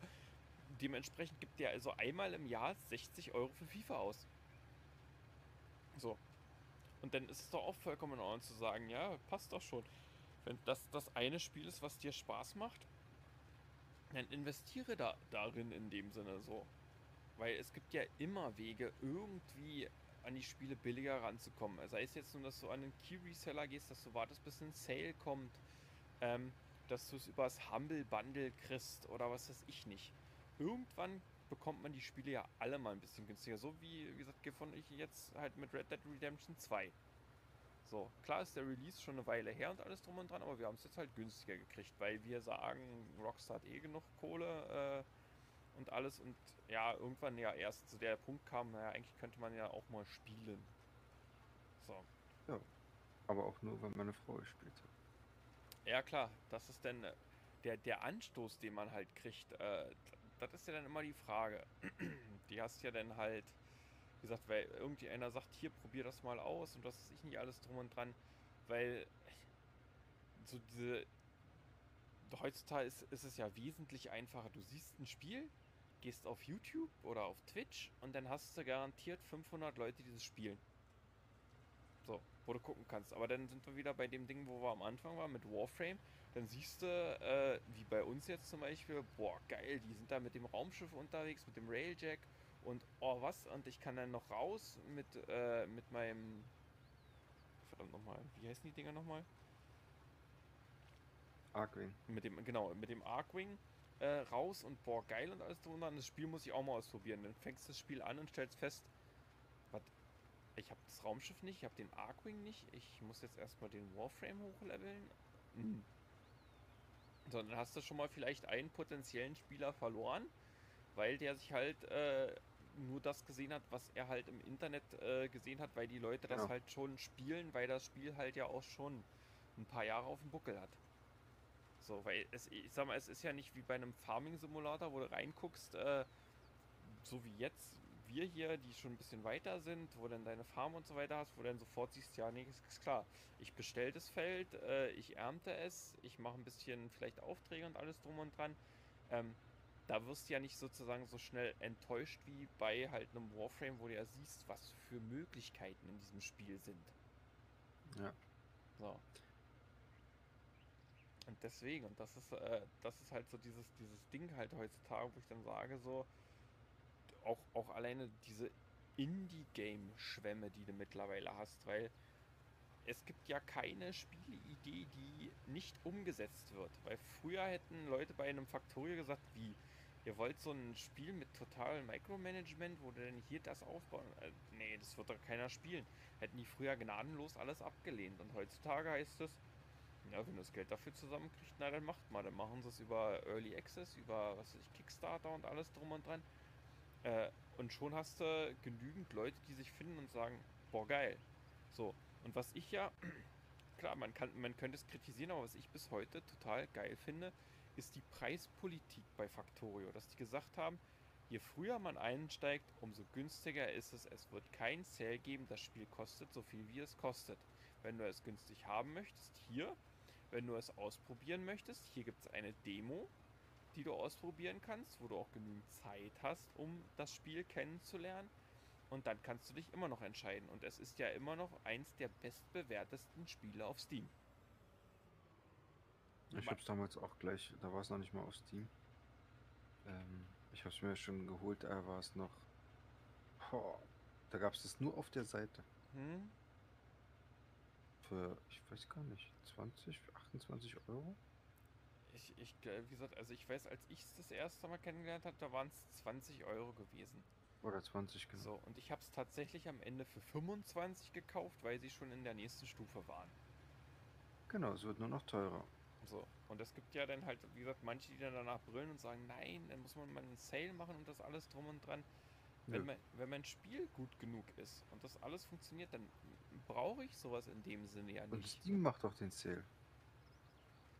Dementsprechend gibt er also einmal im Jahr 60 Euro für FIFA aus. So. Und dann ist es doch auch vollkommen in Ordnung zu sagen, ja, passt doch schon. Wenn das das eine Spiel ist, was dir Spaß macht, dann investiere da darin in dem Sinne so. Weil es gibt ja immer Wege, irgendwie an die Spiele billiger ranzukommen. Sei es jetzt nur, dass du an den Key Reseller gehst, dass du wartest, bis ein Sale kommt, ähm, dass du es übers Humble Bundle kriegst oder was weiß ich nicht. Irgendwann bekommt man die Spiele ja alle mal ein bisschen günstiger. So wie, wie gesagt, gefunden ich jetzt halt mit Red Dead Redemption 2. So, klar ist der Release schon eine Weile her und alles drum und dran, aber wir haben es jetzt halt günstiger gekriegt, weil wir sagen, Rockstar hat eh genug Kohle äh, und alles und ja, irgendwann ja erst zu der Punkt kam, naja, eigentlich könnte man ja auch mal spielen. So. Ja, aber auch nur, wenn meine Frau spielt. Ja klar, das ist dann äh, der, der Anstoß, den man halt kriegt. Äh, das ist ja dann immer die Frage. [clears throat] die hast ja dann halt, wie gesagt, weil irgendwie einer sagt, hier, probier das mal aus und das ist ich nicht alles drum und dran, weil so diese, heutzutage ist, ist es ja wesentlich einfacher. Du siehst ein Spiel, gehst auf YouTube oder auf Twitch und dann hast du garantiert 500 Leute, die das spielen. Wo du gucken kannst. Aber dann sind wir wieder bei dem Ding, wo wir am Anfang waren mit Warframe. Dann siehst du, äh, wie bei uns jetzt zum Beispiel, boah, geil, die sind da mit dem Raumschiff unterwegs, mit dem Railjack und oh was, und ich kann dann noch raus mit, äh, mit meinem, verdammt nochmal, wie heißen die Dinger nochmal? Arkwing. Mit dem, genau, mit dem Arkwing äh, raus und boah, geil und alles drunter. Und das Spiel muss ich auch mal ausprobieren. Dann fängst du das Spiel an und stellst fest, ich habe das Raumschiff nicht, ich habe den Arkwing nicht, ich muss jetzt erstmal den Warframe hochleveln. Hm. So, dann hast du schon mal vielleicht einen potenziellen Spieler verloren, weil der sich halt äh, nur das gesehen hat, was er halt im Internet äh, gesehen hat, weil die Leute das Ja. halt schon spielen, weil das Spiel halt ja auch schon ein paar Jahre auf dem Buckel hat. So, weil es, ich sag mal, es ist ja nicht wie bei einem Farming-Simulator, wo du reinguckst, äh, so wie jetzt wir hier, die schon ein bisschen weiter sind, wo dann deine Farm und so weiter hast, wo dann sofort siehst, ja, nee, ist, ist klar, ich bestell das Feld, äh, ich ernte es, ich mache ein bisschen vielleicht Aufträge und alles drum und dran. Ähm, da wirst du ja nicht sozusagen so schnell enttäuscht wie bei halt einem Warframe, wo du ja siehst, was für Möglichkeiten in diesem Spiel sind. Ja. So. Und deswegen, und das ist, äh, das ist halt so dieses, dieses Ding halt heutzutage, wo ich dann sage, so, auch, auch alleine diese Indie-Game-Schwämme, die du mittlerweile hast, weil es gibt ja keine Spieleidee, die nicht umgesetzt wird. Weil früher hätten Leute bei einem Factorio gesagt, wie, ihr wollt so ein Spiel mit totalem Micromanagement, wo du denn hier das aufbauen? Äh, nee, das wird doch keiner spielen. Hätten die früher gnadenlos alles abgelehnt. Und heutzutage heißt es, ja, wenn du das Geld dafür zusammenkriegt, na dann macht mal. Dann machen sie es über Early Access, über was weiß ich, Kickstarter und alles drum und dran. Äh, und schon hast du genügend Leute, die sich finden und sagen, boah geil. So, und was ich ja, [clears throat] klar, man kann, man könnte es kritisieren, aber was ich bis heute total geil finde, ist die Preispolitik bei Factorio, dass die gesagt haben, je früher man einsteigt, umso günstiger ist es. Es wird kein Sale geben, das Spiel kostet so viel, wie es kostet. Wenn du es günstig haben möchtest, hier. Wenn du es ausprobieren möchtest, hier gibt es eine Demo, die du ausprobieren kannst, wo du auch genügend Zeit hast, um das Spiel kennenzulernen. Und dann kannst du dich immer noch entscheiden. Und es ist ja immer noch eins der bestbewertesten Spiele auf Steam. Ich hab's damals auch gleich, da war es noch nicht mal auf Steam. Ähm, ich hab's mir schon geholt, da war es noch. Boah, da gab's das nur auf der Seite. Hm? Für, ich weiß gar nicht, 20, 28 Euro? Ich, ich, gl- wie gesagt, also ich weiß, als ich es das erste Mal kennengelernt habe, da waren es 20 Euro gewesen. Oder 20, genau. So, und ich habe es tatsächlich am Ende für 25 gekauft, weil sie schon in der nächsten Stufe waren. Genau, es wird nur noch teurer. So, und es gibt ja dann halt, wie gesagt, manche, die dann danach brüllen und sagen, nein, dann muss man mal einen Sale machen und das alles drum und dran. Wenn, mein, wenn mein Spiel gut genug ist und das alles funktioniert, dann brauche ich sowas in dem Sinne ja Und nicht. Steam macht doch den Sale.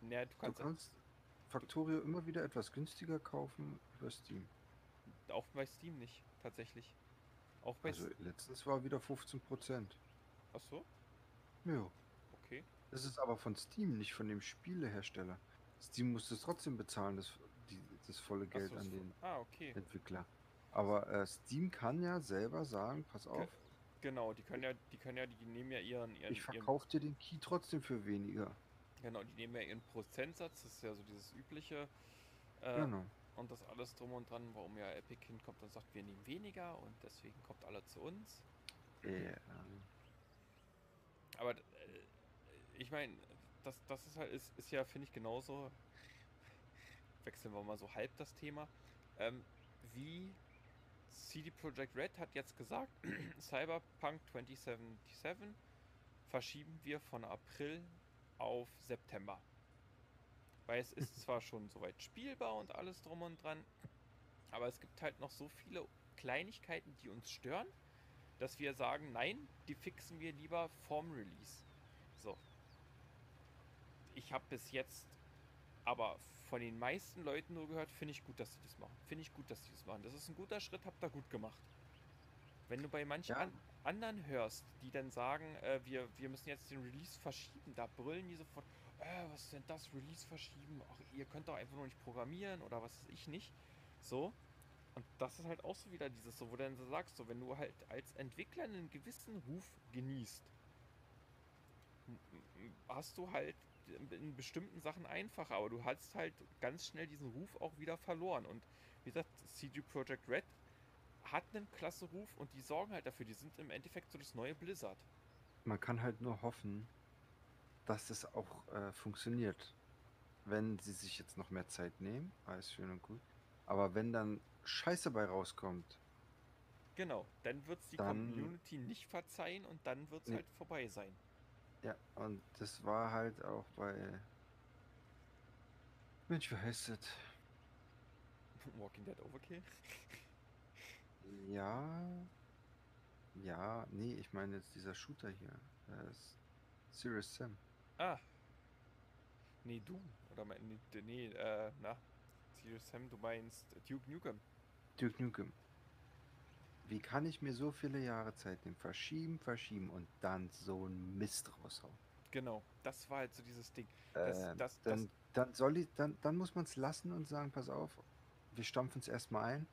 Naja, du Du kannst kannst Factorio immer wieder etwas günstiger kaufen über Steam. auch bei Steam nicht, tatsächlich. Auch bei Also letztens war wieder 15%. Ach so, Ja. okay. Das ist aber von Steam, nicht von dem Spielehersteller. Steam muss es trotzdem bezahlen, das, die, das volle Geld so, an den Ah, okay. Entwickler. Aber äh, Steam kann ja selber sagen, pass auf, Genau, die können ja, die können ja, die nehmen ja ihren, ihren, ich verkaufe dir den Key trotzdem für weniger. Genau, die nehmen ja ihren Prozentsatz, das ist ja so dieses übliche. Äh, Genau. Und das alles drum und dran, warum ja Epic hinkommt und sagt, wir nehmen weniger und deswegen kommt alle zu uns. Äh, Aber äh, ich meine, das, das ist halt, ist, ist ja, finde ich, genauso. Wechseln wir mal so halb das Thema. Ähm, wie CD Projekt Red hat jetzt gesagt, [clears throat] Cyberpunk 2077 verschieben wir von April auf September. Weil es ist zwar schon soweit spielbar und alles drum und dran, aber es gibt halt noch so viele Kleinigkeiten, die uns stören, dass wir sagen, nein, die fixen wir lieber vorm Release. So. Ich habe bis jetzt aber von den meisten Leuten nur gehört, finde ich gut, dass sie das machen. Finde ich gut, dass sie das machen. Das ist ein guter Schritt, habt ihr gut gemacht. Wenn du bei manchen Ja. an anderen hörst, die dann sagen, äh, wir, wir müssen jetzt den Release verschieben, da brüllen die sofort, äh, was ist denn das, Release verschieben? Ach, ihr könnt doch einfach nur nicht programmieren oder was weiß ich nicht. So. Und das ist halt auch so wieder dieses, so, wo du dann sagst, so, wenn du halt als Entwickler einen gewissen Ruf genießt, hast du halt in bestimmten Sachen einfacher, aber du hast halt ganz schnell diesen Ruf auch wieder verloren. Und wie gesagt, CD Projekt Red hat einen klasse Ruf und die sorgen halt dafür, die sind im Endeffekt so das neue Blizzard. man kann halt nur hoffen, dass es auch äh, funktioniert. Wenn sie sich jetzt noch mehr Zeit nehmen, alles schön und gut. Aber wenn dann Scheiße bei rauskommt, Genau, dann wird es die Dann- Community nicht verzeihen und dann wird es Nee. halt vorbei sein. ja, und das war halt auch bei. Mensch, wie heißt das? [laughs] Walking Dead Overkill? [laughs] Ja. Ja, nee, ich meine jetzt dieser Shooter hier. Das Serious Sam. Ah. Nee, du. Oder mein, nee, äh, na. Serious Sam, du meinst Duke Nukem. Duke Nukem. Wie kann ich mir so viele Jahre Zeit nehmen? Verschieben, verschieben und dann so ein Mist raushauen. Genau, das war halt so dieses Ding. Das, Ähm, das, das, dann, dann soll ich, dann, dann muss man es lassen und sagen, pass auf, wir stampfen es erstmal ein,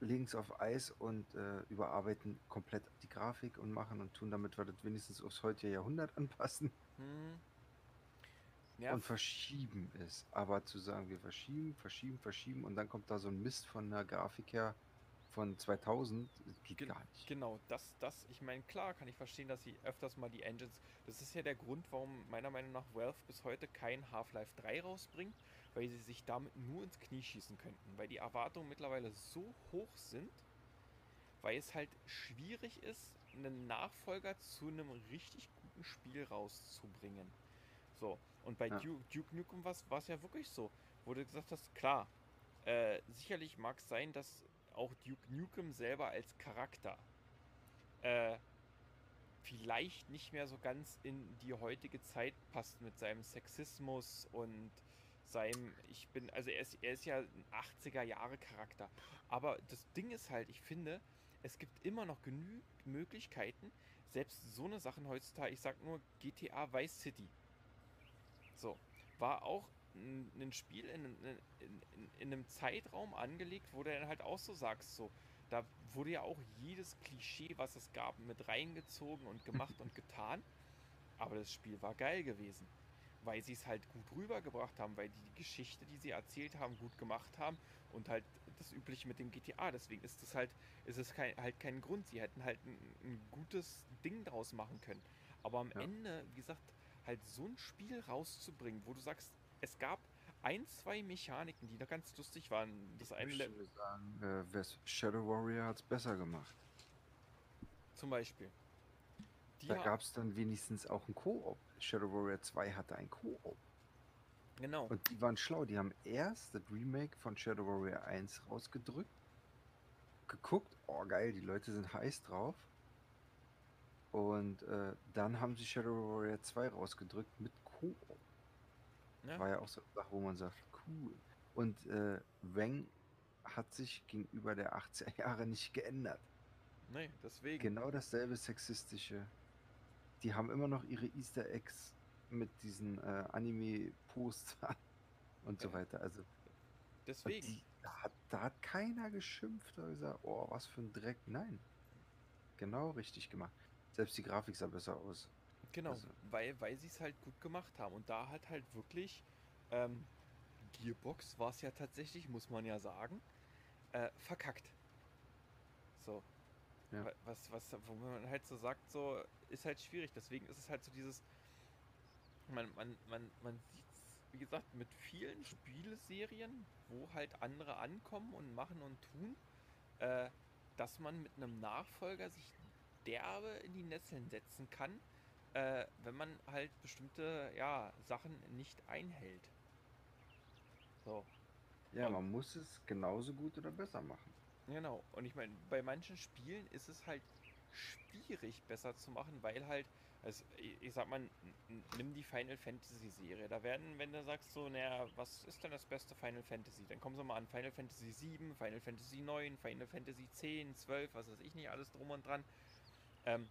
legen es auf Eis und äh, überarbeiten komplett die Grafik und machen und tun, damit wir das wenigstens aufs heutige Jahrhundert [laughs] anpassen hm, ja, und verschieben es. Aber zu sagen, wir verschieben, verschieben, verschieben und dann kommt da so ein Mist von der Grafik her von 2000, das geht Gen- gar nicht. Genau, das, das, ich meine, klar kann ich verstehen, dass sie öfters mal die Engines, das ist ja der Grund, warum meiner Meinung nach Valve bis heute kein Half-Life 3 rausbringt, weil sie sich damit nur ins Knie schießen könnten, weil die Erwartungen mittlerweile so hoch sind, weil es halt schwierig ist, einen Nachfolger zu einem richtig guten Spiel rauszubringen. So, und bei Ja. Duke, Duke Nukem war es ja wirklich so, wo du gesagt hast, klar, äh, sicherlich mag es sein, dass auch Duke Nukem selber als Charakter äh, vielleicht nicht mehr so ganz in die heutige Zeit passt mit seinem Sexismus und seinem, ich bin, also er ist, er ist ja ein 80er Jahre Charakter. Aber das Ding ist halt, ich finde, es gibt immer noch genügend Möglichkeiten, selbst so eine Sachen heutzutage, ich sag nur GTA Vice City. So, war auch ein, ein Spiel in, in, in, in einem Zeitraum angelegt, wo du dann halt auch so sagst, so, da wurde ja auch jedes Klischee, was es gab, mit reingezogen und gemacht und getan. Aber das Spiel war geil gewesen, weil sie es halt gut rübergebracht haben, weil die, die Geschichte, die sie erzählt haben, gut gemacht haben und halt das Übliche mit dem GTA. Deswegen ist es halt, ist es kein, halt kein Grund. Sie hätten halt ein, ein gutes Ding draus machen können. Aber am Ja. Ende, wie gesagt, halt so ein Spiel rauszubringen, wo du sagst, es gab ein, zwei Mechaniken, die da ganz lustig waren. Das eine Ich würde sagen, äh, Shadow Warrior hat es besser gemacht. zum Beispiel. Die Da gab es dann wenigstens auch einen Koop. Shadow Warrior 2 hatte ein Koop. genau. Und die waren schlau. Die haben erst das Remake von Shadow Warrior 1 rausgedrückt, geguckt, oh geil, die Leute sind heiß drauf. Und äh, dann haben sie Shadow Warrior 2 rausgedrückt mit Koop. Ja. War ja auch so eine Sache, wo man sagt, cool. Und äh, Wang hat sich gegenüber der 80er Jahre nicht geändert. Nee, deswegen. Genau dasselbe sexistische. Die haben immer noch ihre Easter Eggs mit diesen äh, Anime-Postern [laughs] und so weiter. Also Deswegen. die, da, hat, da hat keiner geschimpft oder gesagt, oh, was für ein Dreck. Nein. Genau richtig gemacht. Selbst die Grafik sah besser aus. Genau, Also, weil, weil sie es halt gut gemacht haben. Und da hat halt wirklich ähm, Gearbox war es ja tatsächlich, muss man ja sagen, äh, verkackt. So. Ja. Wa- Was, was, wo man halt so sagt, so ist halt schwierig. Deswegen ist es halt so dieses, man, man, man, man sieht wie gesagt, mit vielen Spieleserien, wo halt andere ankommen und machen und tun, äh, dass man mit einem Nachfolger sich derbe in die Nesseln setzen kann, äh, wenn man halt bestimmte ja, Sachen nicht einhält. So, ja, Und- man muss es genauso gut oder besser machen. genau. Und ich meine, bei manchen Spielen ist es halt schwierig besser zu machen, weil halt, also ich, sag mal, nimm die Final Fantasy Serie. Da werden, wenn du sagst so, naja, was ist denn das beste Final Fantasy? Dann kommen sie mal an Final Fantasy 7, Final Fantasy 9, Final Fantasy 10, 12, was weiß ich nicht, alles drum und dran. Ähm,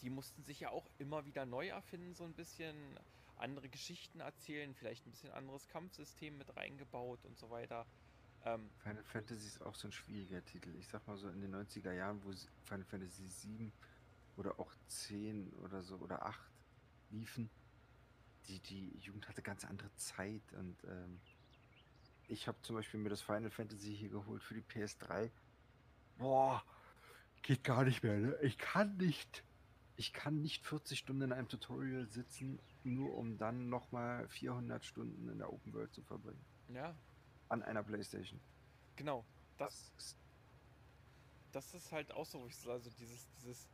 die mussten sich ja auch immer wieder neu erfinden, so ein bisschen andere Geschichten erzählen, vielleicht ein bisschen anderes Kampfsystem mit reingebaut und so weiter. Ähm, Final Fantasy ist auch so ein schwieriger Titel. Ich sag mal so in den 90er Jahren, wo Final Fantasy 7 oder auch 10 oder so oder 8 liefen, die, die Jugend hatte ganz andere Zeit und ähm, ich habe zum Beispiel mir das Final Fantasy hier geholt für die PS3. Boah, geht gar nicht mehr, ne? Ich kann nicht. Ich kann nicht 40 Stunden in einem Tutorial sitzen, nur um dann nochmal 400 Stunden in der Open World zu verbringen. ja, An einer Playstation. genau. Das, ist das ist halt auch so, wo ich so, also dieses, dieses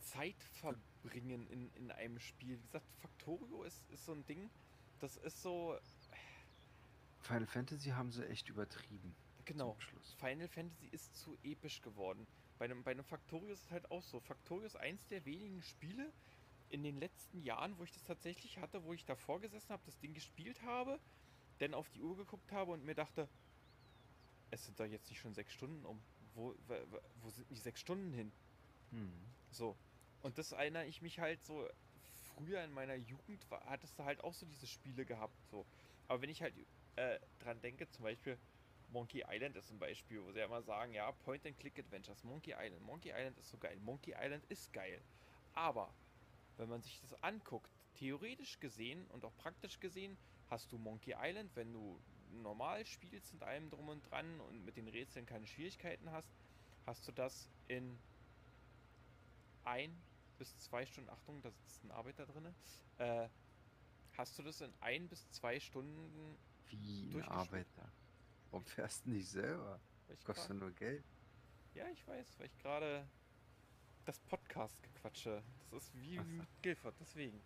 Zeitverbringen in, in einem Spiel. Wie gesagt, Factorio ist, ist so ein Ding, das ist so, Final Fantasy haben sie echt übertrieben. genau. Final Fantasy ist zu episch geworden. Bei einem, bei einem Factorio ist es halt auch so. Factorio ist eins der wenigen Spiele in den letzten Jahren, wo ich das tatsächlich hatte, wo ich davor gesessen habe, das Ding gespielt habe, dann auf die Uhr geguckt habe und mir dachte, es sind doch jetzt nicht schon sechs Stunden um. Wo, wo, wo sind die sechs Stunden hin? Hm. So. Und das erinnere ich mich halt so, früher in meiner Jugend war, hattest du halt auch so diese Spiele gehabt. So. Aber wenn ich halt äh, dran denke, zum Beispiel Monkey Island ist ein Beispiel, wo sie ja immer sagen, ja, Point-and-Click-Adventures, Monkey Island. Monkey Island ist so geil. Monkey Island ist geil. Aber wenn man sich das anguckt, theoretisch gesehen und auch praktisch gesehen, hast du Monkey Island, wenn du normal spielst mit allem drum und dran und mit den Rätseln keine Schwierigkeiten hast, hast du das in ein bis zwei Stunden, Achtung, da sitzt ein Arbeiter drin, äh, hast du das in ein bis zwei Stunden Wie ein. Arbeiter. Warum fährst du nicht selber? ich Kostet grad- nur Geld. Ja, ich weiß, weil ich gerade das Podcast gequatsche. Das ist wie mit Guilford, deswegen.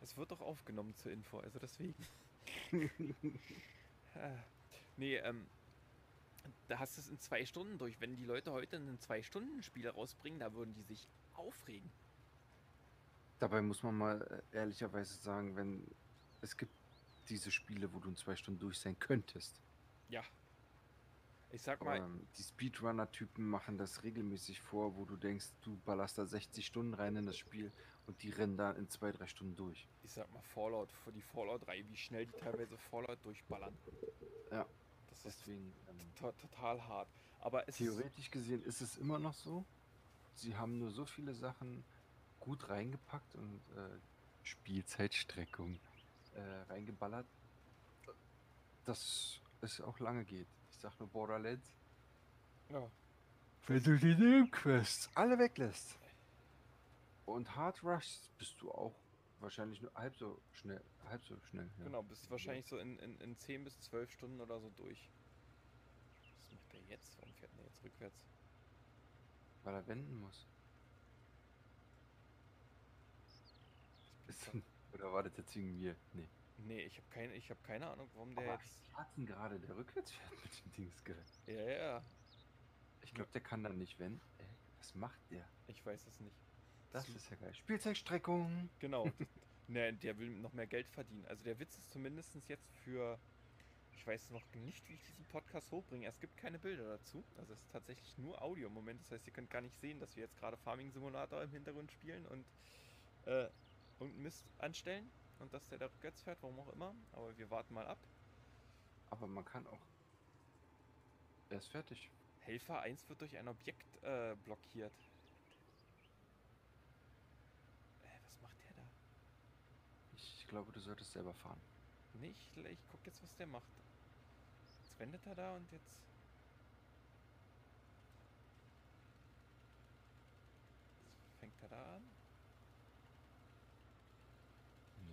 Es wird doch aufgenommen zur Info, also deswegen. [laughs] Ah. nee, ähm, da hast du es in zwei Stunden durch. Wenn die Leute heute ein Zwei-Stunden-Spiel rausbringen, da würden die sich aufregen. Dabei muss man mal äh, ehrlicherweise sagen, wenn es gibt diese Spiele, wo du in zwei Stunden durch sein könntest. Ja. Ich sag mal, Ähm, die Speedrunner-Typen machen das regelmäßig vor, wo du denkst, du ballerst da 60 Stunden rein in das Spiel und die rennen da in zwei, drei Stunden durch. ich sag mal Fallout, für die Fallout 3, wie schnell die teilweise Fallout durchballern. Ja, Das ist deswegen. Ähm, to total hart. Aber es ist, Theoretisch gesehen ist es immer noch so. Sie haben nur so viele Sachen gut reingepackt und äh, Spielzeitstreckung äh, reingeballert, dass es auch lange geht. Ich sag nur Borderlands. ja, Wenn du die Nebenquests alle weglässt und Hard Rush bist du auch wahrscheinlich nur halb so schnell. Halb so schnell. Ja. Genau, bist wahrscheinlich so in, in, in 10 bis 12 Stunden oder so durch. Was macht der jetzt? Warum fährt der jetzt rückwärts? Weil er wenden muss. Ist, [laughs] oder war das jetzt wegen mir? Nee. nee, ich habe keine, ich hab keine Ahnung, warum der Aber jetzt. wie hat denn gerade der rückwärts fährt mit dem Dingsgerät? Ja, ja, Ich glaube, der kann dann nicht wenden. Ey, was macht der? ich weiß es nicht. Das ist ja geil. Spielzeugstreckung. Genau. [laughs] ne, der will noch mehr Geld verdienen. Also der Witz ist zumindest jetzt für. Ich weiß noch nicht, wie ich diesen Podcast hochbringe. Es gibt keine Bilder dazu. Also es ist tatsächlich nur Audio im Moment. Das heißt, ihr könnt gar nicht sehen, dass wir jetzt gerade Farming Simulator im Hintergrund spielen und äh, irgendeinen Mist anstellen. Und dass der da rückwärts fährt, warum auch immer. Aber wir warten mal ab. Aber man kann auch. Er ist fertig. Helfer 1 wird durch ein Objekt äh, blockiert. Glaube, du solltest selber fahren. Nicht, ich guck jetzt, was der macht. Jetzt wendet er da und jetzt. Jetzt fängt er da an.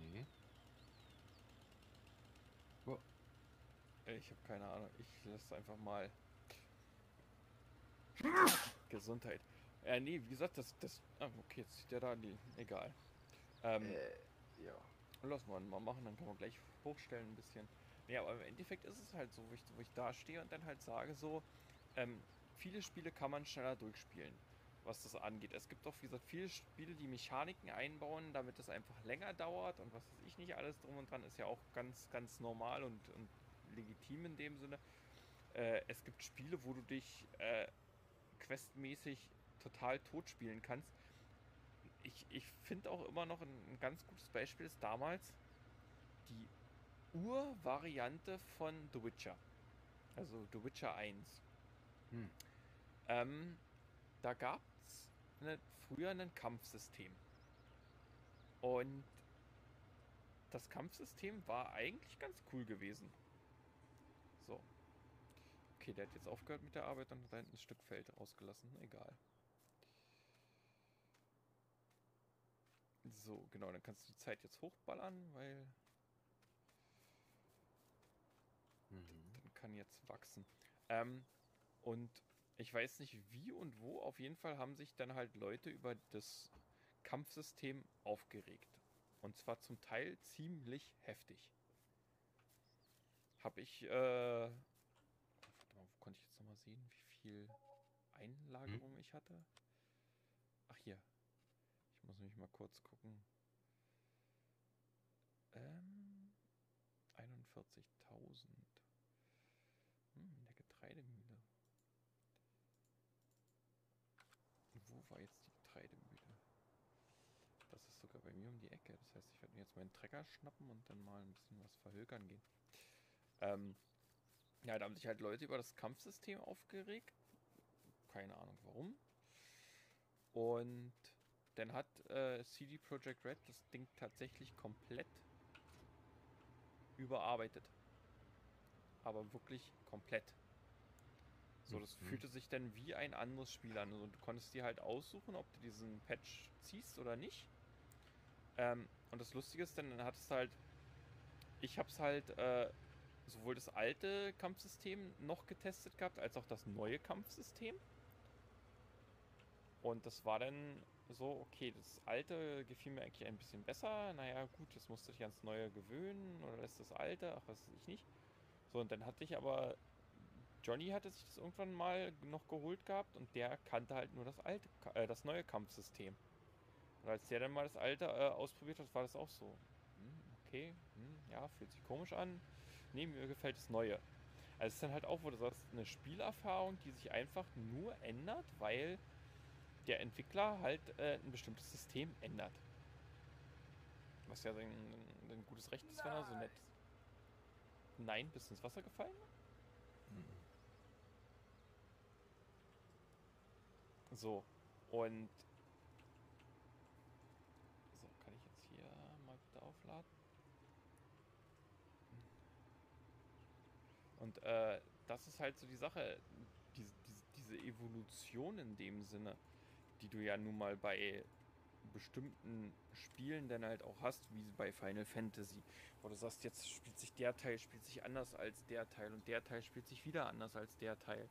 Nee. Ich habe keine Ahnung. Ich lasse einfach mal. Gesundheit. Äh, nee, wie gesagt, das. das ah, okay, jetzt sieht der da die. Egal. Ähm, Äh, ja. Lass mal mal machen, dann kann man gleich hochstellen ein bisschen. Ja, aber im Endeffekt ist es halt so, wo ich, wo ich da stehe und dann halt sage so, ähm, viele Spiele kann man schneller durchspielen, was das angeht. Es gibt auch, wie gesagt, viele Spiele, die Mechaniken einbauen, damit es einfach länger dauert und was weiß ich nicht alles drum und dran, ist ja auch ganz, ganz normal und, und legitim in dem Sinne. Äh, es gibt Spiele, wo du dich äh, questmäßig total tot spielen kannst. Ich, ich finde auch immer noch ein, ein ganz gutes Beispiel ist damals die Ur-Variante von The Witcher. Also The Witcher 1. Hm. Ähm, da gab es ne, früher ein Kampfsystem. Und das Kampfsystem war eigentlich ganz cool gewesen. So. Okay, der hat jetzt aufgehört mit der Arbeit und hat da hinten ein Stück Feld ausgelassen. Egal. So, genau, dann kannst du die Zeit jetzt hochballern, weil Mhm. dann kann jetzt wachsen. Ähm, und ich weiß nicht wie und wo, auf jeden Fall haben sich dann halt Leute über das Kampfsystem aufgeregt. Und zwar zum Teil ziemlich heftig. Hab ich, äh, warte mal, wo konnte ich jetzt nochmal sehen, wie viel Einlagerung ich hatte? Muss nämlich mal kurz gucken. Ähm, 41.000. Hm, der Getreidemühle. Wo war jetzt die Getreidemühle? Das ist sogar bei mir um die Ecke. Das heißt, ich werde mir jetzt meinen Trecker schnappen und dann mal ein bisschen was verhökern gehen. Ähm, ja, da haben sich halt Leute über das Kampfsystem aufgeregt. Keine Ahnung warum. Und dann hat äh, CD Projekt Red das Ding tatsächlich komplett überarbeitet. Aber wirklich komplett. So, das Mhm. fühlte sich dann wie ein anderes Spiel an. Also, du konntest dir halt aussuchen, ob du diesen Patch ziehst oder nicht. Ähm, und das Lustige ist, dann hattest du halt. Ich hab's halt äh, sowohl das alte Kampfsystem noch getestet gehabt, als auch das neue Kampfsystem. Und das war dann so, okay, das alte gefiel mir eigentlich ein bisschen besser. Naja, gut, jetzt musst du dich ans neue gewöhnen oder lässt das alte, ach, was weiß ich nicht. So, und dann hatte ich aber. Johnny hatte sich das irgendwann mal noch geholt gehabt und der kannte halt nur das alte, äh, das neue Kampfsystem. Und als der dann mal das alte äh, ausprobiert hat, war das auch so. Hm, okay, hm, ja, fühlt sich komisch an. Nee, mir gefällt das Neue. Also es ist dann halt auch, wo du sagst, eine Spielerfahrung, die sich einfach nur ändert, weil der Entwickler halt äh, ein bestimmtes System ändert. Was ja sein, ein gutes Recht ist, wenn er so nett ist. Nein, bist du ins Wasser gefallen? Mhm. So, und. So, kann ich jetzt hier mal bitte aufladen? Und äh, das ist halt so die Sache, diese, diese, diese Evolution in dem Sinne, die du ja nun mal bei bestimmten Spielen dann halt auch hast, wie bei Final Fantasy, wo du sagst, jetzt spielt sich der Teil spielt sich anders als der Teil und der Teil spielt sich wieder anders als der Teil.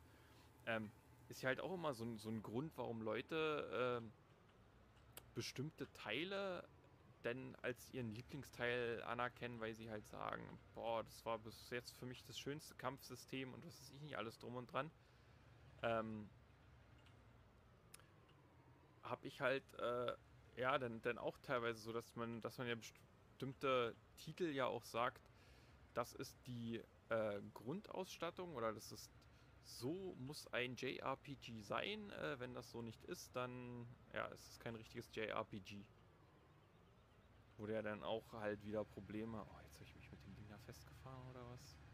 Ähm, ist ja halt auch immer so, ein- so ein Grund, warum Leute ähm, bestimmte Teile denn als ihren Lieblingsteil anerkennen, weil sie halt sagen, boah, das war bis jetzt für mich das schönste Kampfsystem und was ist ich nicht alles drum und dran. Ähm, habe ich halt äh, ja dann, dann auch teilweise so, dass man, dass man ja bestimmte Titel ja auch sagt, das ist die äh, Grundausstattung oder das ist so muss ein JRPG sein. Äh, wenn das so nicht ist, dann ja, es ist kein richtiges JRPG. Wo der dann auch halt wieder Probleme. Oh, jetzt habe ich mich mit dem Ding da festgefahren oder was?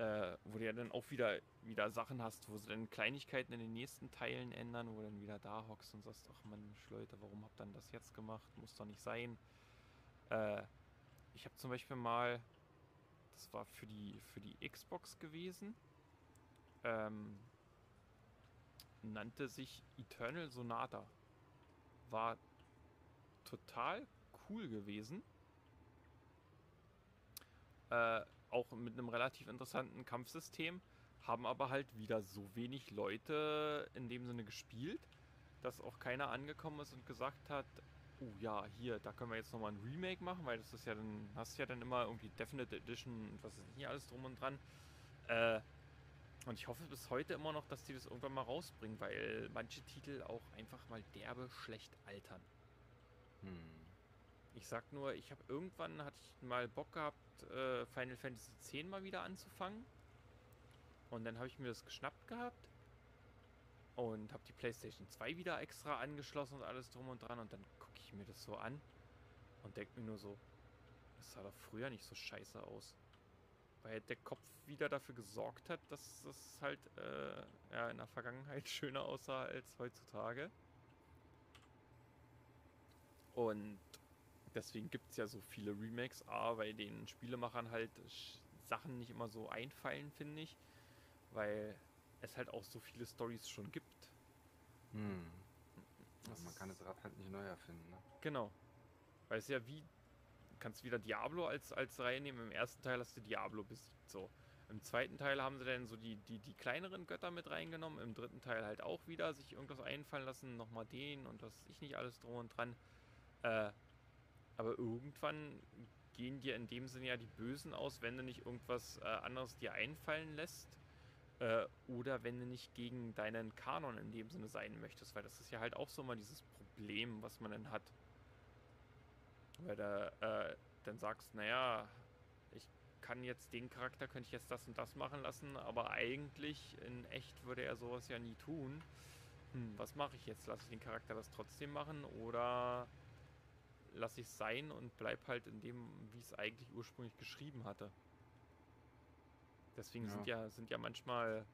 Äh, wo du ja dann auch wieder, wieder Sachen hast, wo sie dann Kleinigkeiten in den nächsten Teilen ändern, wo du dann wieder da hockst und sagst, ach Mensch, Leute, warum habt ihr das jetzt gemacht? Muss doch nicht sein. Äh, ich habe zum Beispiel mal, das war für die, für die Xbox gewesen, ähm, nannte sich Eternal Sonata. War total cool gewesen. Äh, auch mit einem relativ interessanten Kampfsystem. Haben aber halt wieder so wenig Leute in dem Sinne gespielt, dass auch keiner angekommen ist und gesagt hat, oh ja, hier, da können wir jetzt nochmal ein Remake machen, weil das ist ja dann, hast ja dann immer irgendwie Definite Edition und was ist nicht alles drum und dran. Äh, und ich hoffe bis heute immer noch, dass die das irgendwann mal rausbringen, weil manche Titel auch einfach mal derbe schlecht altern. Hm. Ich sag nur, ich habe irgendwann hatte ich mal Bock gehabt, äh, Final Fantasy X mal wieder anzufangen. Und dann habe ich mir das geschnappt gehabt und habe die PlayStation 2 wieder extra angeschlossen und alles drum und dran. Und dann gucke ich mir das so an und denke mir nur so, das sah doch früher nicht so scheiße aus. Weil der Kopf wieder dafür gesorgt hat, dass es halt äh, ja, in der Vergangenheit [laughs] schöner aussah als heutzutage. Und deswegen gibt es ja so viele Remakes. A, weil den Spielemachern halt Sachen nicht immer so einfallen, finde ich. Weil es halt auch so viele Stories schon gibt. Hm. Also man kann das Rad halt nicht neu erfinden, ne? Genau. Weil es ja wie, kannst wieder Diablo als, als Reihe nehmen. Im ersten Teil hast du Diablo besiegt. So. Im zweiten Teil haben sie dann so die, die, die kleineren Götter mit reingenommen. Im dritten Teil halt auch wieder sich irgendwas einfallen lassen. Nochmal den und was ich nicht alles drum und dran. Äh, aber irgendwann gehen dir in dem Sinne ja die Bösen aus, wenn du nicht irgendwas äh, anderes dir einfallen lässt. Äh, oder wenn du nicht gegen deinen Kanon in dem Sinne sein möchtest, weil das ist ja halt auch so mal dieses Problem, was man dann hat. Weil du äh, dann sagst, naja, ich kann jetzt den Charakter, könnte ich jetzt das und das machen lassen, aber eigentlich in echt würde er sowas ja nie tun. Hm, was mache ich jetzt? Lasse ich den Charakter das trotzdem machen oder lasse ich es sein und bleib halt in dem, wie es eigentlich ursprünglich geschrieben hatte? Deswegen ja. sind ja sind ja manchmal,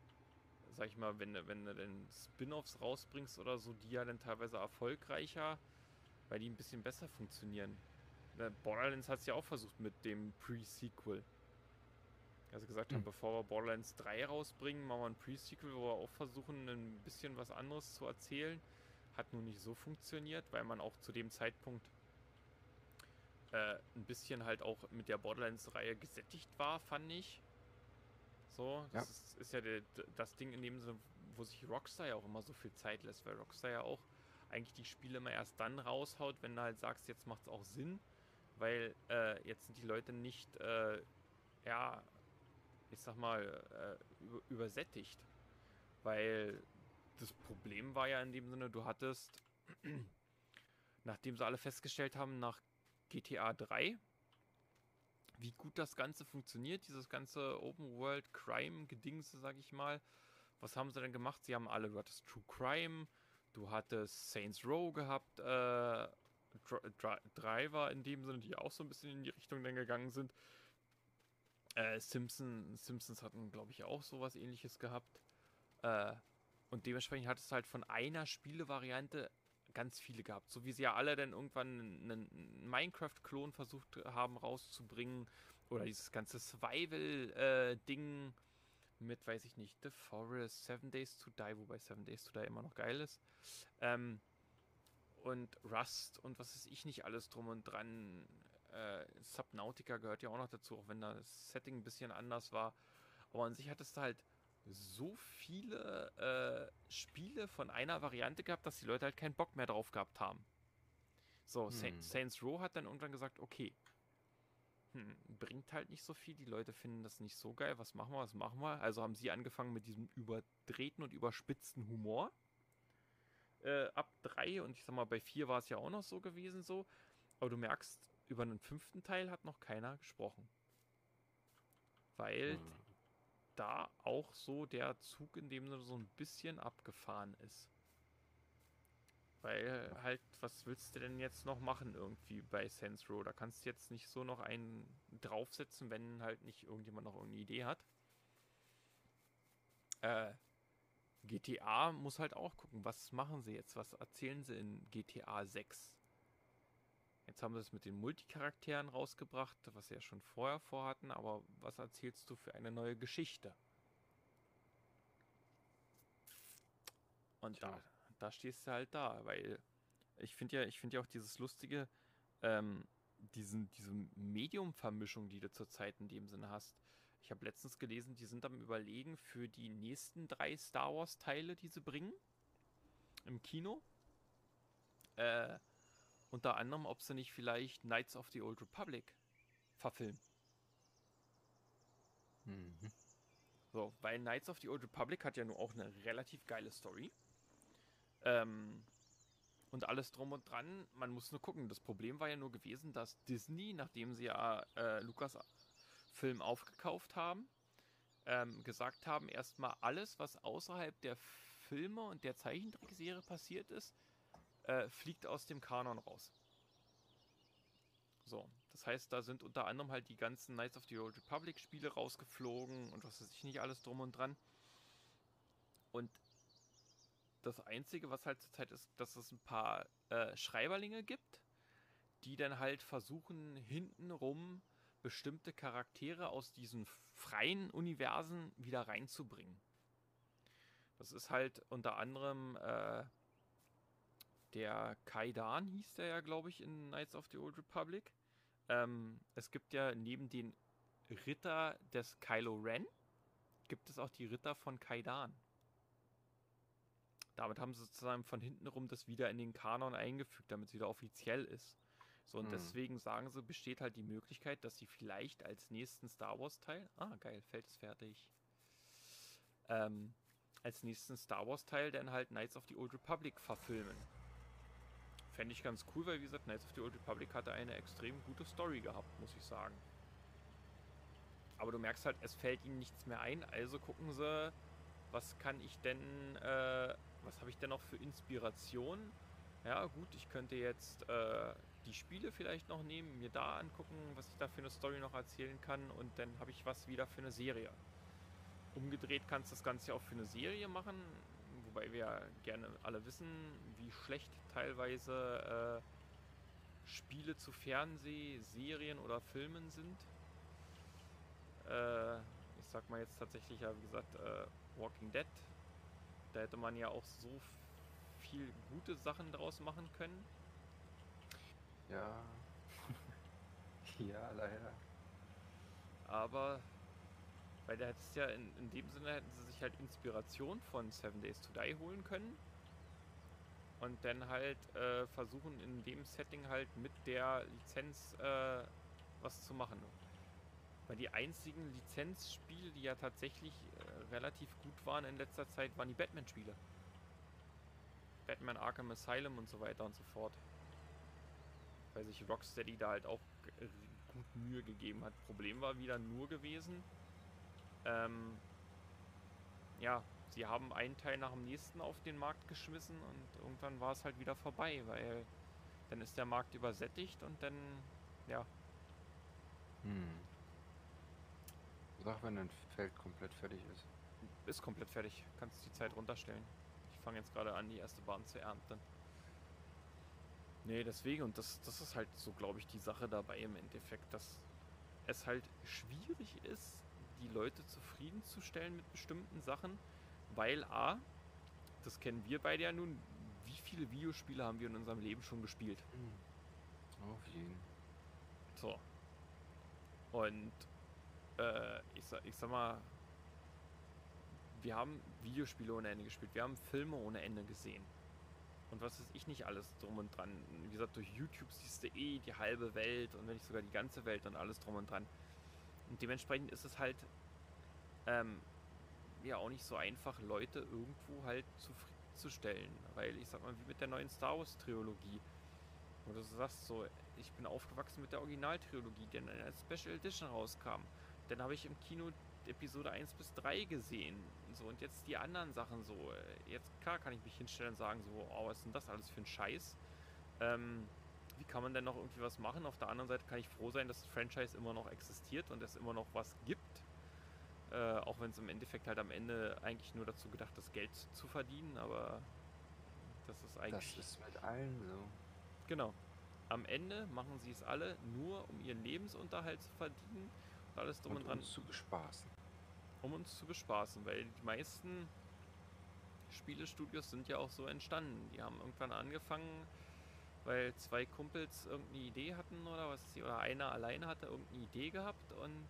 sag ich mal, wenn, wenn du denn Spin-offs rausbringst oder so, die ja dann teilweise erfolgreicher, weil die ein bisschen besser funktionieren. Ne, Borderlands hat es ja auch versucht mit dem Pre-Sequel. Also gesagt haben, mhm. bevor wir Borderlands 3 rausbringen, machen wir ein Pre-Sequel, wo wir auch versuchen, ein bisschen was anderes zu erzählen. Hat nun nicht so funktioniert, weil man auch zu dem Zeitpunkt äh, ein bisschen halt auch mit der Borderlands-Reihe gesättigt war, fand ich. So, das ja. Ist, ist, ja der, das Ding in dem Sinne, wo sich Rockstar ja auch immer so viel Zeit lässt, weil Rockstar ja auch eigentlich die Spiele immer erst dann raushaut, wenn du halt sagst, jetzt macht es auch Sinn, weil äh, jetzt sind die Leute nicht, äh, ja, ich sag mal, äh, über, übersättigt. Weil das Problem war ja in dem Sinne, du hattest, [clears throat] nachdem sie alle festgestellt haben, nach GTA 3, wie gut das Ganze funktioniert, dieses ganze Open World Crime Gedingse, sag ich mal. Was haben sie denn gemacht? Sie haben alle, du hattest True Crime, du hattest Saints Row gehabt, äh, Dri Driver in dem Sinne, die auch so ein bisschen in die Richtung dann gegangen sind. Äh, Simpson, Simpsons hatten, glaube ich, auch sowas ähnliches gehabt. Äh, und dementsprechend hat es halt von einer Spielevariante ganz viele gehabt. So wie sie ja alle dann irgendwann einen Minecraft-Klon versucht haben rauszubringen. Oder dieses ganze Survival-Ding äh, mit, weiß ich nicht, The Forest, Seven Days to Die, wobei Seven Days to Die immer noch geil ist. Ähm, und Rust und was weiß ich nicht alles drum und dran. Äh, Subnautica gehört ja auch noch dazu, auch wenn das Setting ein bisschen anders war. Aber an sich hat es halt so viele äh, Spiele von einer Variante gehabt, dass die Leute halt keinen Bock mehr drauf gehabt haben. So, hm. Saints Row hat dann irgendwann gesagt, okay, hm, bringt halt nicht so viel, die Leute finden das nicht so geil, was machen wir, was machen wir? Also haben sie angefangen mit diesem überdrehten und überspitzten Humor. Äh, ab drei und ich sag mal, bei vier war es ja auch noch so gewesen so. Aber du merkst, über einen fünften Teil hat noch keiner gesprochen. Weil hm da auch so der Zug in dem so ein bisschen abgefahren ist. Weil halt, was willst du denn jetzt noch machen irgendwie bei Saints Row? Da kannst du jetzt nicht so noch einen draufsetzen, wenn halt nicht irgendjemand noch irgendeine Idee hat. Äh, GTA muss halt auch gucken, was machen sie jetzt? Was erzählen sie in GTA 6? Jetzt haben sie es mit den Multicharakteren rausgebracht, was sie ja schon vorher vorhatten, aber was erzählst du für eine neue Geschichte? Und da, da stehst du halt da, weil ich finde ja, ich finde ja auch dieses lustige, ähm, diesen, diese Medium-Vermischung, die du zurzeit in dem Sinne hast. Ich habe letztens gelesen, die sind am Überlegen für die nächsten drei Star Wars-Teile, die sie bringen im Kino. Äh, unter anderem, ob sie nicht vielleicht Knights of the Old Republic verfilmen. Mhm. So, weil Knights of the Old Republic hat ja nur auch eine relativ geile Story. Ähm, und alles drum und dran. Man muss nur gucken. Das Problem war ja nur gewesen, dass Disney, nachdem sie ja äh, Lukas Film aufgekauft haben, ähm, gesagt haben, erstmal alles, was außerhalb der Filme und der Zeichentrickserie passiert ist, äh, fliegt aus dem Kanon raus. So, das heißt, da sind unter anderem halt die ganzen Knights of the Old Republic Spiele rausgeflogen und was weiß ich nicht alles drum und dran. Und das Einzige, was halt zurzeit ist, dass es ein paar äh, Schreiberlinge gibt, die dann halt versuchen, hintenrum bestimmte Charaktere aus diesen freien Universen wieder reinzubringen. Das ist halt unter anderem äh, der Kaidan, hieß der ja, glaube ich, in Knights of the Old Republic. Ähm, es gibt ja neben den Ritter des Kylo Ren, gibt es auch die Ritter von Kaidan. Damit haben sie sozusagen von hinten rum das wieder in den Kanon eingefügt, damit es wieder offiziell ist. So, und hm. deswegen sagen sie, besteht halt die Möglichkeit, dass sie vielleicht als nächsten Star Wars-Teil, ah, geil, Feld ist fertig, ähm, als nächsten Star Wars-Teil dann halt Knights of the Old Republic verfilmen. Fände ich ganz cool, weil wie gesagt, Knights of the Old Republic hatte eine extrem gute Story gehabt, muss ich sagen. Aber du merkst halt, es fällt ihnen nichts mehr ein, also gucken sie, was kann ich denn äh, was habe ich denn noch für Inspiration? Ja, gut, ich könnte jetzt äh, die Spiele vielleicht noch nehmen, mir da angucken, was ich da für eine Story noch erzählen kann und dann habe ich was wieder für eine Serie. Umgedreht kannst du das Ganze auch für eine Serie machen, wobei wir ja gerne alle wissen, wie schlecht teilweise äh, Spiele zu Fernseh, Serien oder Filmen sind. Äh, ich sag mal jetzt tatsächlich ja, wie gesagt, äh, Walking Dead da hätte man ja auch so viel gute Sachen draus machen können. Ja. [laughs] ja, leider. Aber weil da hättest ja in, in dem Sinne hätten sie sich halt Inspiration von Seven Days to Die holen können. Und dann halt äh, versuchen in dem Setting halt mit der Lizenz äh, was zu machen. Weil die einzigen Lizenzspiele, die ja tatsächlich äh, relativ gut waren in letzter Zeit, waren die Batman-Spiele. Batman Arkham Asylum und so weiter und so fort. Weil sich Rocksteady da halt auch gut Mühe gegeben hat. Problem war wieder nur gewesen, ähm, ja, sie haben einen Teil nach dem nächsten auf den Markt geschmissen und irgendwann war es halt wieder vorbei, weil dann ist der Markt übersättigt und dann, ja. Hm. Sag, wenn ein Feld komplett fertig ist. Ist komplett fertig. Kannst die Zeit runterstellen. Ich fange jetzt gerade an, die erste Bahn zu ernten. Nee, deswegen, und das, das ist halt so, glaube ich, die Sache dabei im Endeffekt, dass es halt schwierig ist, die Leute zufriedenzustellen mit bestimmten Sachen, weil A, das kennen wir beide ja nun, wie viele Videospiele haben wir in unserem Leben schon gespielt? Auf jeden. So. Und äh, ich, sag, ich sag mal, wir haben Videospiele ohne Ende gespielt, wir haben Filme ohne Ende gesehen. Und was ist ich nicht alles drum und dran. Wie gesagt, durch YouTube siehst du eh die halbe Welt und wenn nicht sogar die ganze Welt und alles drum und dran. Und dementsprechend ist es halt ähm, ja auch nicht so einfach, Leute irgendwo halt zufriedenzustellen. Weil ich sag mal, wie mit der neuen Star Wars Trilogie. Wo du sagst so, ich bin aufgewachsen mit der Originaltrilogie, die in einer Special Edition rauskam. Dann habe ich im Kino Episode 1 bis 3 gesehen. So, und jetzt die anderen Sachen so. Jetzt, klar, kann ich mich hinstellen und sagen, so, oh, was ist denn das alles für ein Scheiß? Ähm, wie kann man denn noch irgendwie was machen? Auf der anderen Seite kann ich froh sein, dass das Franchise immer noch existiert und es immer noch was gibt. Äh, auch wenn es im Endeffekt halt am Ende eigentlich nur dazu gedacht ist, Geld zu verdienen, aber das ist eigentlich. Das ist mit allen so. Genau. am Ende machen sie es alle nur, um ihren Lebensunterhalt zu verdienen und alles drum und, Und dran, uns zu bespaßen. um uns zu bespaßen, weil die meisten Spielestudios sind ja auch so entstanden. Die haben irgendwann angefangen, weil zwei Kumpels irgendeine Idee hatten oder was ich, oder einer alleine hatte irgendeine Idee gehabt und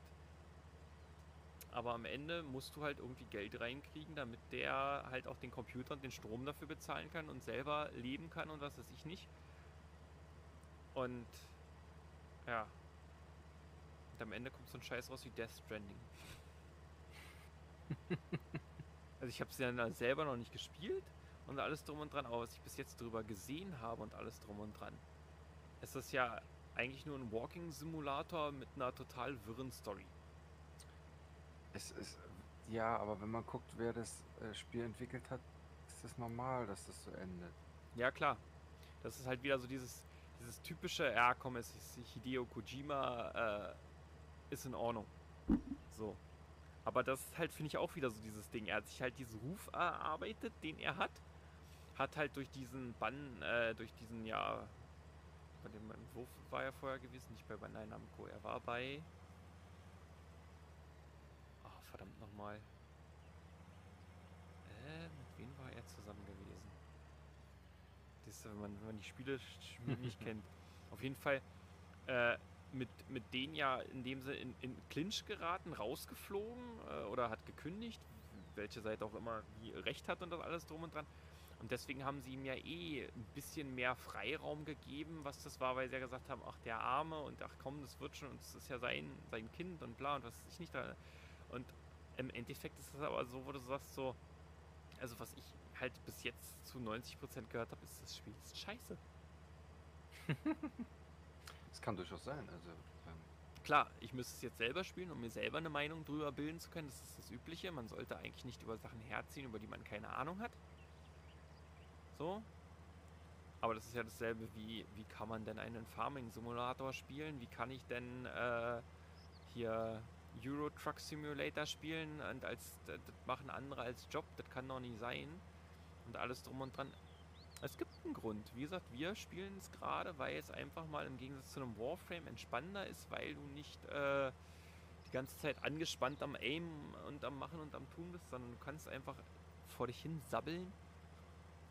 aber am Ende musst du halt irgendwie Geld reinkriegen, damit der halt auch den Computer und den Strom dafür bezahlen kann und selber leben kann und was weiß ich nicht. Und ja. Und am Ende kommt so ein Scheiß raus wie Death Stranding. [laughs] also ich habe es ja selber noch nicht gespielt und alles drum und dran, aber was ich bis jetzt drüber gesehen habe und alles drum und dran, ist das ja eigentlich nur ein Walking Simulator mit einer total wirren Story. Es ist, ja, aber wenn man guckt, wer das äh, Spiel entwickelt hat, ist das normal, dass das so endet. Ja, klar. Das ist halt wieder so dieses, dieses typische, ja komm, es ist Hideo Kojima, äh, ist in Ordnung. So. Aber das ist halt, finde ich, auch wieder so dieses Ding. Er hat sich halt diesen Ruf erarbeitet, den er hat. Hat halt durch diesen Bann, äh, durch diesen, ja, bei dem Entwurf war er vorher gewesen, nicht bei Bandai Namco. Er war bei. Ach, verdammt nochmal. Äh, mit wem war er zusammen gewesen? Das wenn man, wenn man die Spiele nicht [laughs] kennt. Auf jeden Fall äh, mit, mit denen ja, indem sie in, in Clinch geraten, rausgeflogen äh, oder hat gekündigt, welche Seite auch immer die Recht hat und das alles drum und dran. Und deswegen haben sie ihm ja eh ein bisschen mehr Freiraum gegeben, was das war, weil sie ja gesagt haben, ach der Arme und ach komm, das wird schon und es ist ja sein, sein Kind und bla und was weiß ich nicht da. Und im Endeffekt ist es aber so, wo du sagst, so, also was ich halt bis jetzt zu 90% gehört habe, ist das Spiel ist scheiße. [laughs] Das kann durchaus sein. Also, ähm, Klar, ich müsste es jetzt selber spielen, um mir selber eine Meinung drüber bilden zu können. Das ist das Übliche. Man sollte eigentlich nicht über Sachen herziehen, über die man keine Ahnung hat. So. Aber das ist ja dasselbe wie, wie kann man denn einen Farming-Simulator spielen? Wie kann ich denn äh, hier Euro Truck Simulator spielen und als das machen andere als Job? Das kann doch nicht sein. Und alles drum und dran. Es gibt einen Grund. Wie gesagt, wir spielen es gerade, weil es einfach mal im Gegensatz zu einem Warframe entspannender ist, weil du nicht äh, die ganze Zeit angespannt am Aim und am Machen und am Tun bist, sondern du kannst einfach vor dich hin sabbeln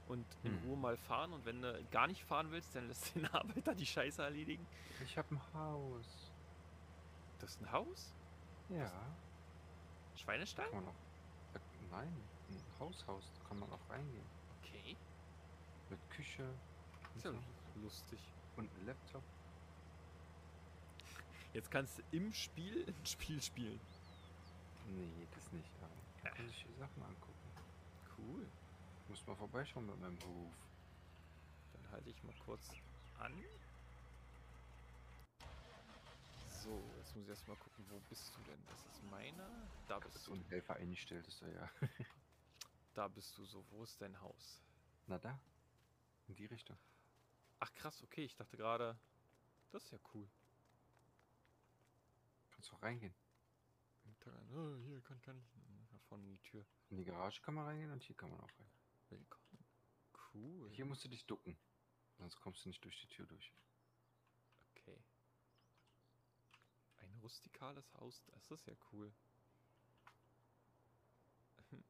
und in Hm. Ruhe mal fahren. Und wenn du gar nicht fahren willst, dann lässt [laughs] den Arbeiter die Scheiße erledigen. ich habe ein Haus. Das ist ein Haus? Ja. Schweinestall? Kann man auch. Äh, nein, ein Haushaus. Da kann man auch reingehen. Okay. Mit Küche Ist ja so. lustig. und einem Laptop. Jetzt kannst du im Spiel ein Spiel spielen. Nee, das nicht. Aber kann sich die Sachen angucken. Cool. Muss mal vorbeischauen mit meinem Hof. Dann halte ich mal kurz an. So, jetzt muss ich erstmal gucken, wo bist du denn? Das ist meiner. Da bist So du. ein Helfer eingestellt ist er ja. Da bist du so. Wo ist dein Haus? Na da. In die Richtung. Ach krass, okay. Ich dachte gerade, das ist ja cool. Kannst auch reingehen. Und oh, hier kann, kann ich. Da vorne in die Tür. In die Garage kann man reingehen und hier kann man auch rein. Willkommen. Cool. Hier musst du dich ducken. Sonst kommst du nicht durch die Tür durch. Okay. Ein rustikales Haus, das ist ja cool. [laughs]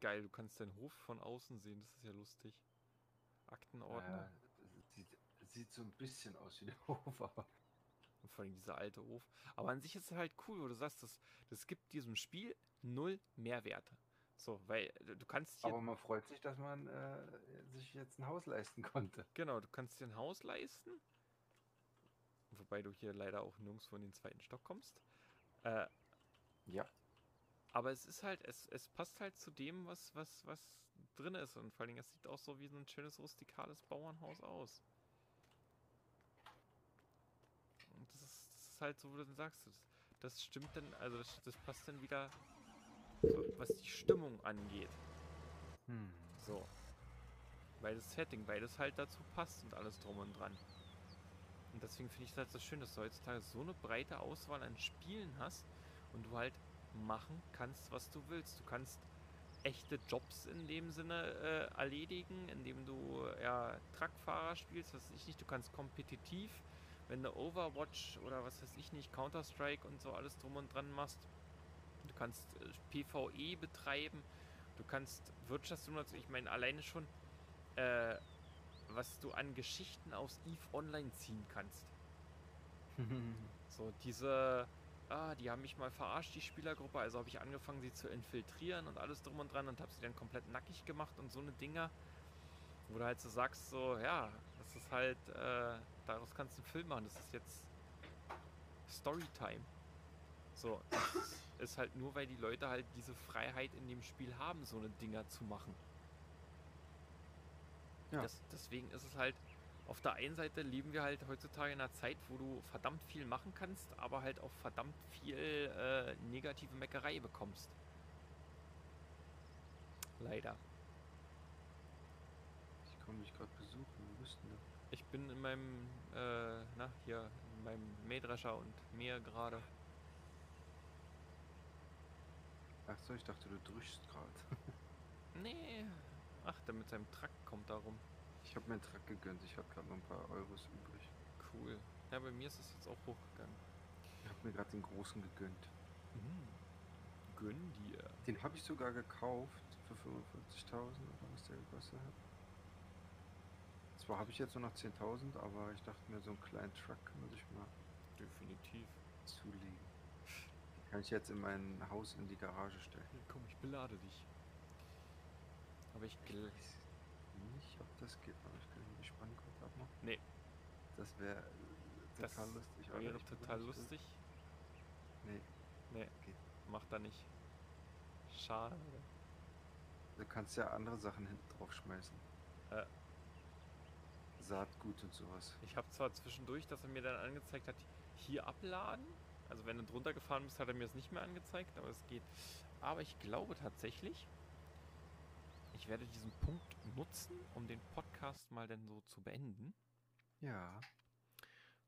Geil, du kannst deinen Hof von außen sehen, das ist ja lustig. Aktenordner. Äh, sieht, sieht so ein bisschen aus wie der [laughs] Hof, aber. Und vor allem dieser alte Hof. Aber an sich ist es halt cool, wo du sagst, das, das gibt diesem Spiel null Mehrwerte. So, weil äh, du kannst hier, Aber man freut sich, dass man äh, sich jetzt ein Haus leisten konnte. genau, du kannst dir ein Haus leisten. Wobei du hier leider auch nirgendwo in den zweiten Stock kommst. Äh, Ja. Aber es ist halt, es, es passt halt zu dem, was, was, was drin ist. Und vor allen Dingen, es sieht auch so wie so ein schönes rustikales Bauernhaus aus. Und das ist, das ist halt so, wie du dann sagst, das, das stimmt dann, also das, das passt dann wieder, was die Stimmung angeht. Hm. So. Weil das Setting, weil das halt dazu passt und alles drum und dran. Und deswegen finde ich es halt so schön, dass du heutzutage so eine breite Auswahl an Spielen hast und du halt machen kannst, was du willst. Du kannst echte Jobs in dem Sinne äh, erledigen, indem du ja Truckfahrer spielst, was weiß ich nicht, du kannst kompetitiv, wenn du Overwatch oder was weiß ich nicht, Counter-Strike und so alles drum und dran machst. Du kannst äh, PvE betreiben, du kannst Wirtschaftssimulation, ich meine alleine schon, äh, was du an Geschichten aus EVE Online ziehen kannst. [laughs] so diese ah, die haben mich mal verarscht, die Spielergruppe, also habe ich angefangen, sie zu infiltrieren und alles drum und dran und habe sie dann komplett nackig gemacht und so eine Dinger, wo du halt so sagst, so, ja, das ist halt, äh, daraus kannst du einen Film machen, das ist jetzt Storytime. So, das ist halt nur, weil die Leute halt diese Freiheit in dem Spiel haben, so eine Dinger zu machen. Ja. Das, deswegen ist es halt, auf der einen Seite leben wir halt heutzutage in einer Zeit, wo du verdammt viel machen kannst, aber halt auch verdammt viel äh, negative Meckerei bekommst. Leider. Ich komme mich gerade besuchen, wo bist du? Ich bin in meinem, äh, na, hier, in meinem Mähdrescher und Meer gerade. Ach so, ich dachte, du drückst gerade. [laughs] nee. Ach, der mit seinem Truck kommt da rum. Ich habe mir einen Truck gegönnt. Ich habe gerade noch ein paar Euros übrig. Cool. Ja, bei mir ist es jetzt auch hochgegangen. Ich habe mir gerade den großen gegönnt. Mhm. Gönn dir. Den habe ich sogar gekauft für 45.000 oder was der gekostet hat. Zwar habe ich jetzt nur noch 10.000, aber ich dachte mir, so einen kleinen Truck kann man sich mal definitiv zulegen. Kann ich jetzt in mein Haus in die Garage stellen. Ja, komm, ich belade dich. Aber ich glaube nicht, ob das geht, aber ich kann die Spannkraft abmachen. Nee. Das wäre total das lustig. Wäre total lustig. Nee. Nee, okay. macht er nicht. Schade. Du kannst ja andere Sachen hinten drauf schmeißen. Äh. Saatgut und sowas. Ich habe zwar zwischendurch, dass er mir dann angezeigt hat, hier abladen. Also wenn du drunter gefahren bist, hat er mir es nicht mehr angezeigt, aber es geht. Aber ich glaube tatsächlich, ich werde diesen Punkt nutzen, um den Podcast mal denn so zu beenden. Ja.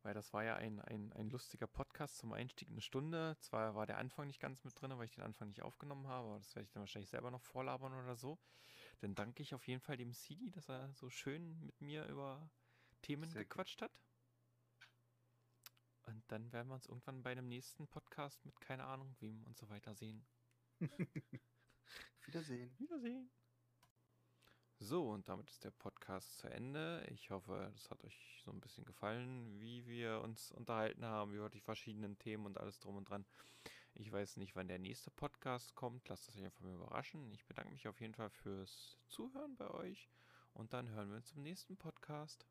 Weil das war ja ein, ein, ein lustiger Podcast zum Einstieg eine Stunde. Zwar war der Anfang nicht ganz mit drin, weil ich den Anfang nicht aufgenommen habe, aber das werde ich dann wahrscheinlich selber noch vorlabern oder so. Dann danke ich auf jeden Fall dem CD, dass er so schön mit mir über Themen Sehr gequatscht hat. Und dann werden wir uns irgendwann bei einem nächsten Podcast mit keine Ahnung wem und so weiter sehen. [laughs] Wiedersehen. Wiedersehen. So, und damit ist der Podcast zu Ende. Ich hoffe, das hat euch so ein bisschen gefallen, wie wir uns unterhalten haben über die verschiedenen Themen und alles drum und dran. Ich weiß nicht, wann der nächste Podcast kommt. Lasst es euch einfach mal überraschen. Ich bedanke mich auf jeden Fall fürs Zuhören bei euch und dann hören wir uns im nächsten Podcast.